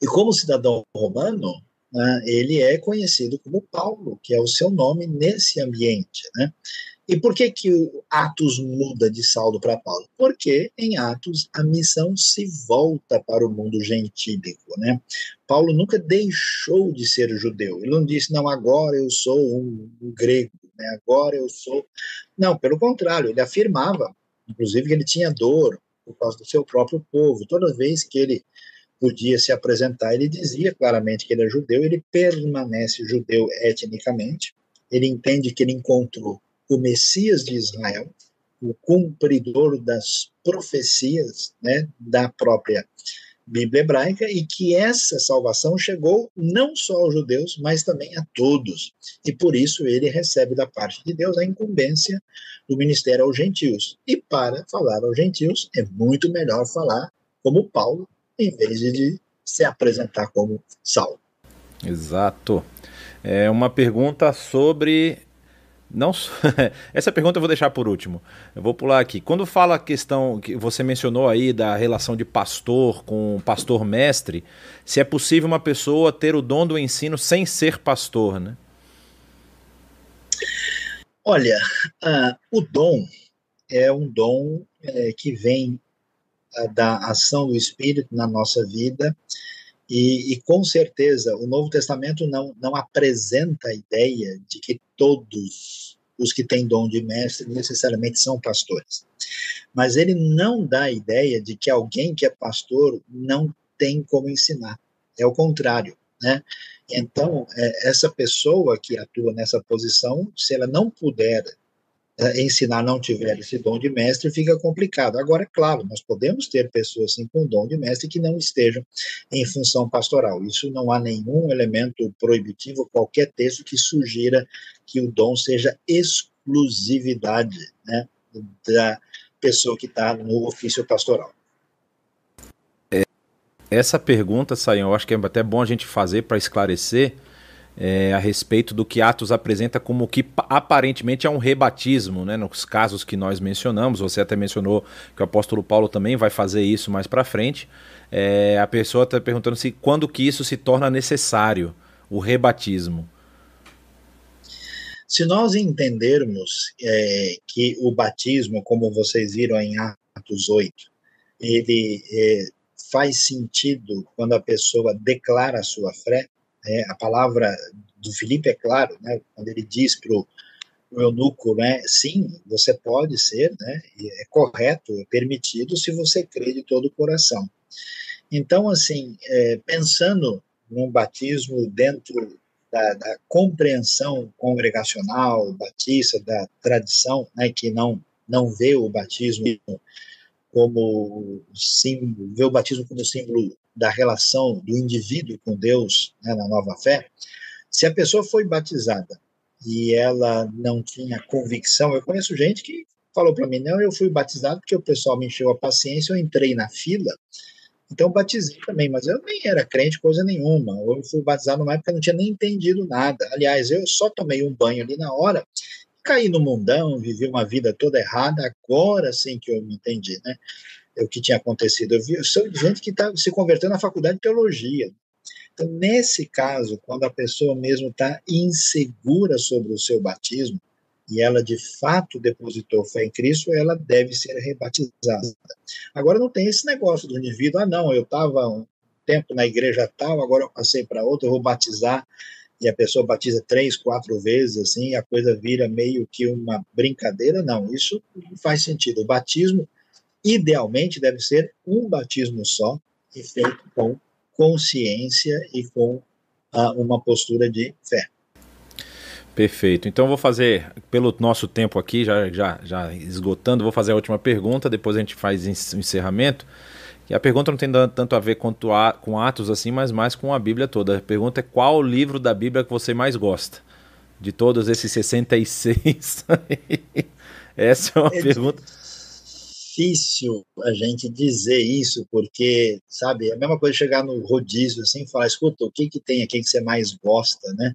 E como cidadão romano, né, ele é conhecido como Paulo, que é o seu nome nesse ambiente. Né? E por que, que o Atos muda de Saulo para Paulo? Porque em Atos a missão se volta para o mundo gentílico. Né? Paulo nunca deixou de ser judeu. Ele não disse, não, agora eu sou um, um grego, né? agora eu sou. Não, pelo contrário, ele afirmava, inclusive, que ele tinha dor por causa do seu próprio povo. Toda vez que ele podia se apresentar. Ele dizia claramente que ele é judeu, ele permanece judeu etnicamente, ele entende que ele encontrou o Messias de Israel, o cumpridor das profecias né, da própria Bíblia hebraica e que essa salvação chegou não só aos judeus, mas também a todos. E por isso ele recebe da parte de Deus a incumbência do ministério aos gentios. E para falar aos gentios é muito melhor falar como Paulo, em vez de se apresentar como Saulo. Exato. É uma pergunta sobre não <laughs> essa pergunta eu vou deixar por último. Eu vou pular aqui. Quando fala a questão que você mencionou aí da relação de pastor com pastor mestre, se é possível uma pessoa ter o dom do ensino sem ser pastor, né? Olha, uh, o dom é um dom é, que vem da ação do Espírito na nossa vida. E, e, com certeza o Novo Testamento não, não apresenta a ideia de que todos os que têm dom de mestre necessariamente são pastores. Mas ele não dá a ideia de que alguém que é pastor não tem como ensinar. É o contrário, né? Então, é, essa pessoa que atua nessa posição, se ela não puder ensinar não tiver esse dom de mestre, fica complicado. Agora, claro, nós podemos ter pessoas assim, com dom de mestre que não estejam em função pastoral. Isso não há nenhum elemento proibitivo, qualquer texto que sugira que o dom seja exclusividade né, da pessoa que está no ofício pastoral. É, essa pergunta, Saião, eu acho que é até bom a gente fazer para esclarecer é, a respeito do que Atos apresenta como que aparentemente é um rebatismo, né? Nos casos que nós mencionamos, você até mencionou que o apóstolo Paulo também vai fazer isso mais para frente. É, a pessoa está perguntando se quando que isso se torna necessário, o rebatismo. Se nós entendermos é, que o batismo, como vocês viram em Atos 8, ele é, faz sentido quando a pessoa declara a sua fé, é, a palavra do Filipe é claro, né, quando ele diz para o eunuco, né, sim, você pode ser, né, é correto, é permitido se você crê de todo o coração. Então, assim, é, pensando num batismo dentro da, da, compreensão congregacional batista, da tradição, né, que não, não vê o batismo como símbolo, vê o batismo como símbolo da relação do indivíduo com Deus né, na nova fé, se a pessoa foi batizada e ela não tinha convicção, eu conheço gente que falou para mim, não, eu fui batizado porque o pessoal me encheu a paciência, eu entrei na fila, então batizei também, mas eu nem era crente coisa nenhuma. Eu fui batizado numa época que eu não tinha nem entendido nada. Aliás, eu só tomei um banho ali na hora, caí no mundão, vivi uma vida toda errada, agora sim que eu me entendi, né? O que tinha acontecido. Eu vi sou gente que está se convertendo na faculdade de teologia. Então, nesse caso, quando a pessoa mesmo está insegura sobre o seu batismo, e ela de fato depositou fé em Cristo, ela deve ser rebatizada. Agora não tem esse negócio do indivíduo, ah não, eu estava um tempo na igreja tal, agora eu passei para outra, eu vou batizar, e a pessoa batiza três, quatro vezes, assim, a coisa vira meio que uma brincadeira, não, isso não faz sentido. O batismo, idealmente, deve ser um batismo só, e feito com consciência e com ah, uma postura de fé. Perfeito. Então vou fazer, pelo nosso tempo aqui, já, já, já esgotando, vou fazer a última pergunta, depois a gente faz o encerramento. E a pergunta não tem tanto a ver quanto a, com Atos assim, mas mais com a Bíblia toda. A pergunta é qual o livro da Bíblia que você mais gosta? De todos esses 66. <laughs> Essa é uma é pergunta difícil a gente dizer isso, porque, sabe, é a mesma coisa chegar no rodízio assim e falar, escuta, o que que tem aqui que você mais gosta, né?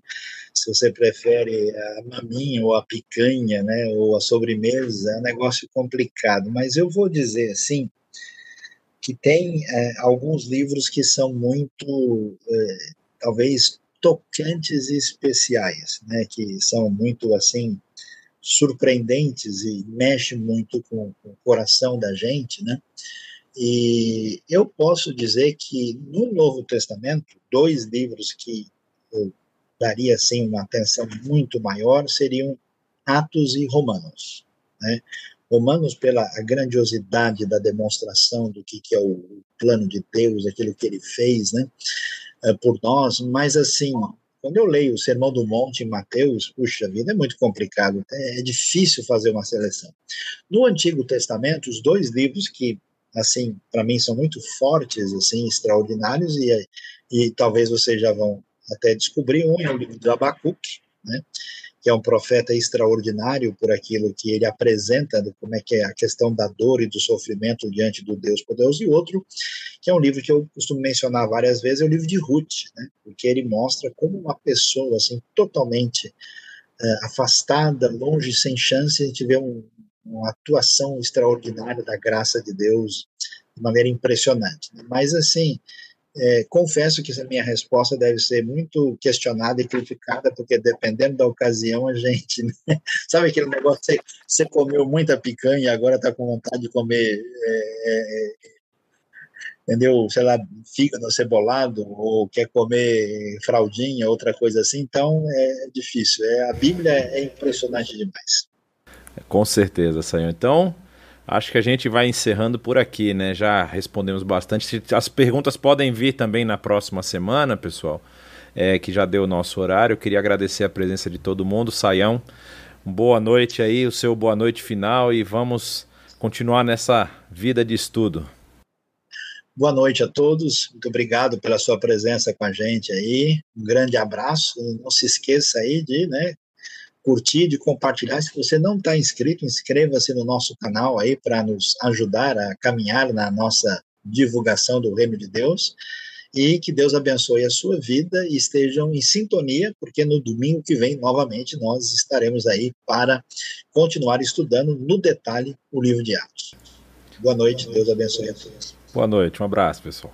Se você prefere a maminha ou a picanha, né, ou a sobremesa, é um negócio complicado. Mas eu vou dizer assim, que tem é, alguns livros que são muito, é, talvez, tocantes e especiais, né, que são muito, assim, surpreendentes e mexe muito com, com, o coração da gente, né? E eu posso dizer que no Novo Testamento, dois livros que eu daria assim uma atenção muito maior seriam Atos e Romanos, né? Romanos pela grandiosidade da demonstração do que, que é o plano de Deus, aquilo que ele fez, né? Eh, por nós, mas assim, quando eu leio o Sermão do Monte em Mateus, puxa vida, é muito complicado, é, é difícil fazer uma seleção. No Antigo Testamento, os dois livros que, assim, para mim são muito fortes, assim, extraordinários, e, e talvez vocês já vão até descobrir, um é o livro do Abacuque, né? Que é um profeta extraordinário por aquilo que ele apresenta, como é que é a questão da dor e do sofrimento diante do Deus poderoso, e outro, que é um livro que eu costumo mencionar várias vezes, é o livro de Ruth, né, porque ele mostra como uma pessoa, assim, totalmente uh, afastada, longe, sem chance, a gente vê um, uma atuação extraordinária da graça de Deus de maneira impressionante. Né? Mas, assim, é, confesso que essa minha resposta deve ser muito questionada e criticada, porque dependendo da ocasião, a gente. Né? <laughs> Sabe aquele negócio, você, você comeu muita picanha e agora está com vontade de comer. É, é, entendeu? Sei lá, fígado cebolado, ou quer comer fraldinha, outra coisa assim, então é difícil. É, a Bíblia é impressionante demais. Com certeza, Senhor. Então, Acho que a gente vai encerrando por aqui, né? Já respondemos bastante. As perguntas podem vir também na próxima semana, pessoal, é, que já deu o nosso horário. Eu queria agradecer a presença de todo mundo. Saião, boa noite aí, o seu boa noite final e vamos continuar nessa vida de estudo. Boa noite a todos, muito obrigado pela sua presença com a gente aí. Um grande abraço. Não se esqueça aí de né, curtir, de compartilhar. Se você não está inscrito, inscreva-se no nosso canal aí para nos ajudar a caminhar na nossa divulgação do Reino de Deus. e que Deus abençoe a sua vida e estejam em sintonia, porque no domingo que vem, novamente, nós estaremos aí para continuar estudando no detalhe o livro de Atos. Boa noite, Deus abençoe a todos. Boa noite, um abraço, pessoal.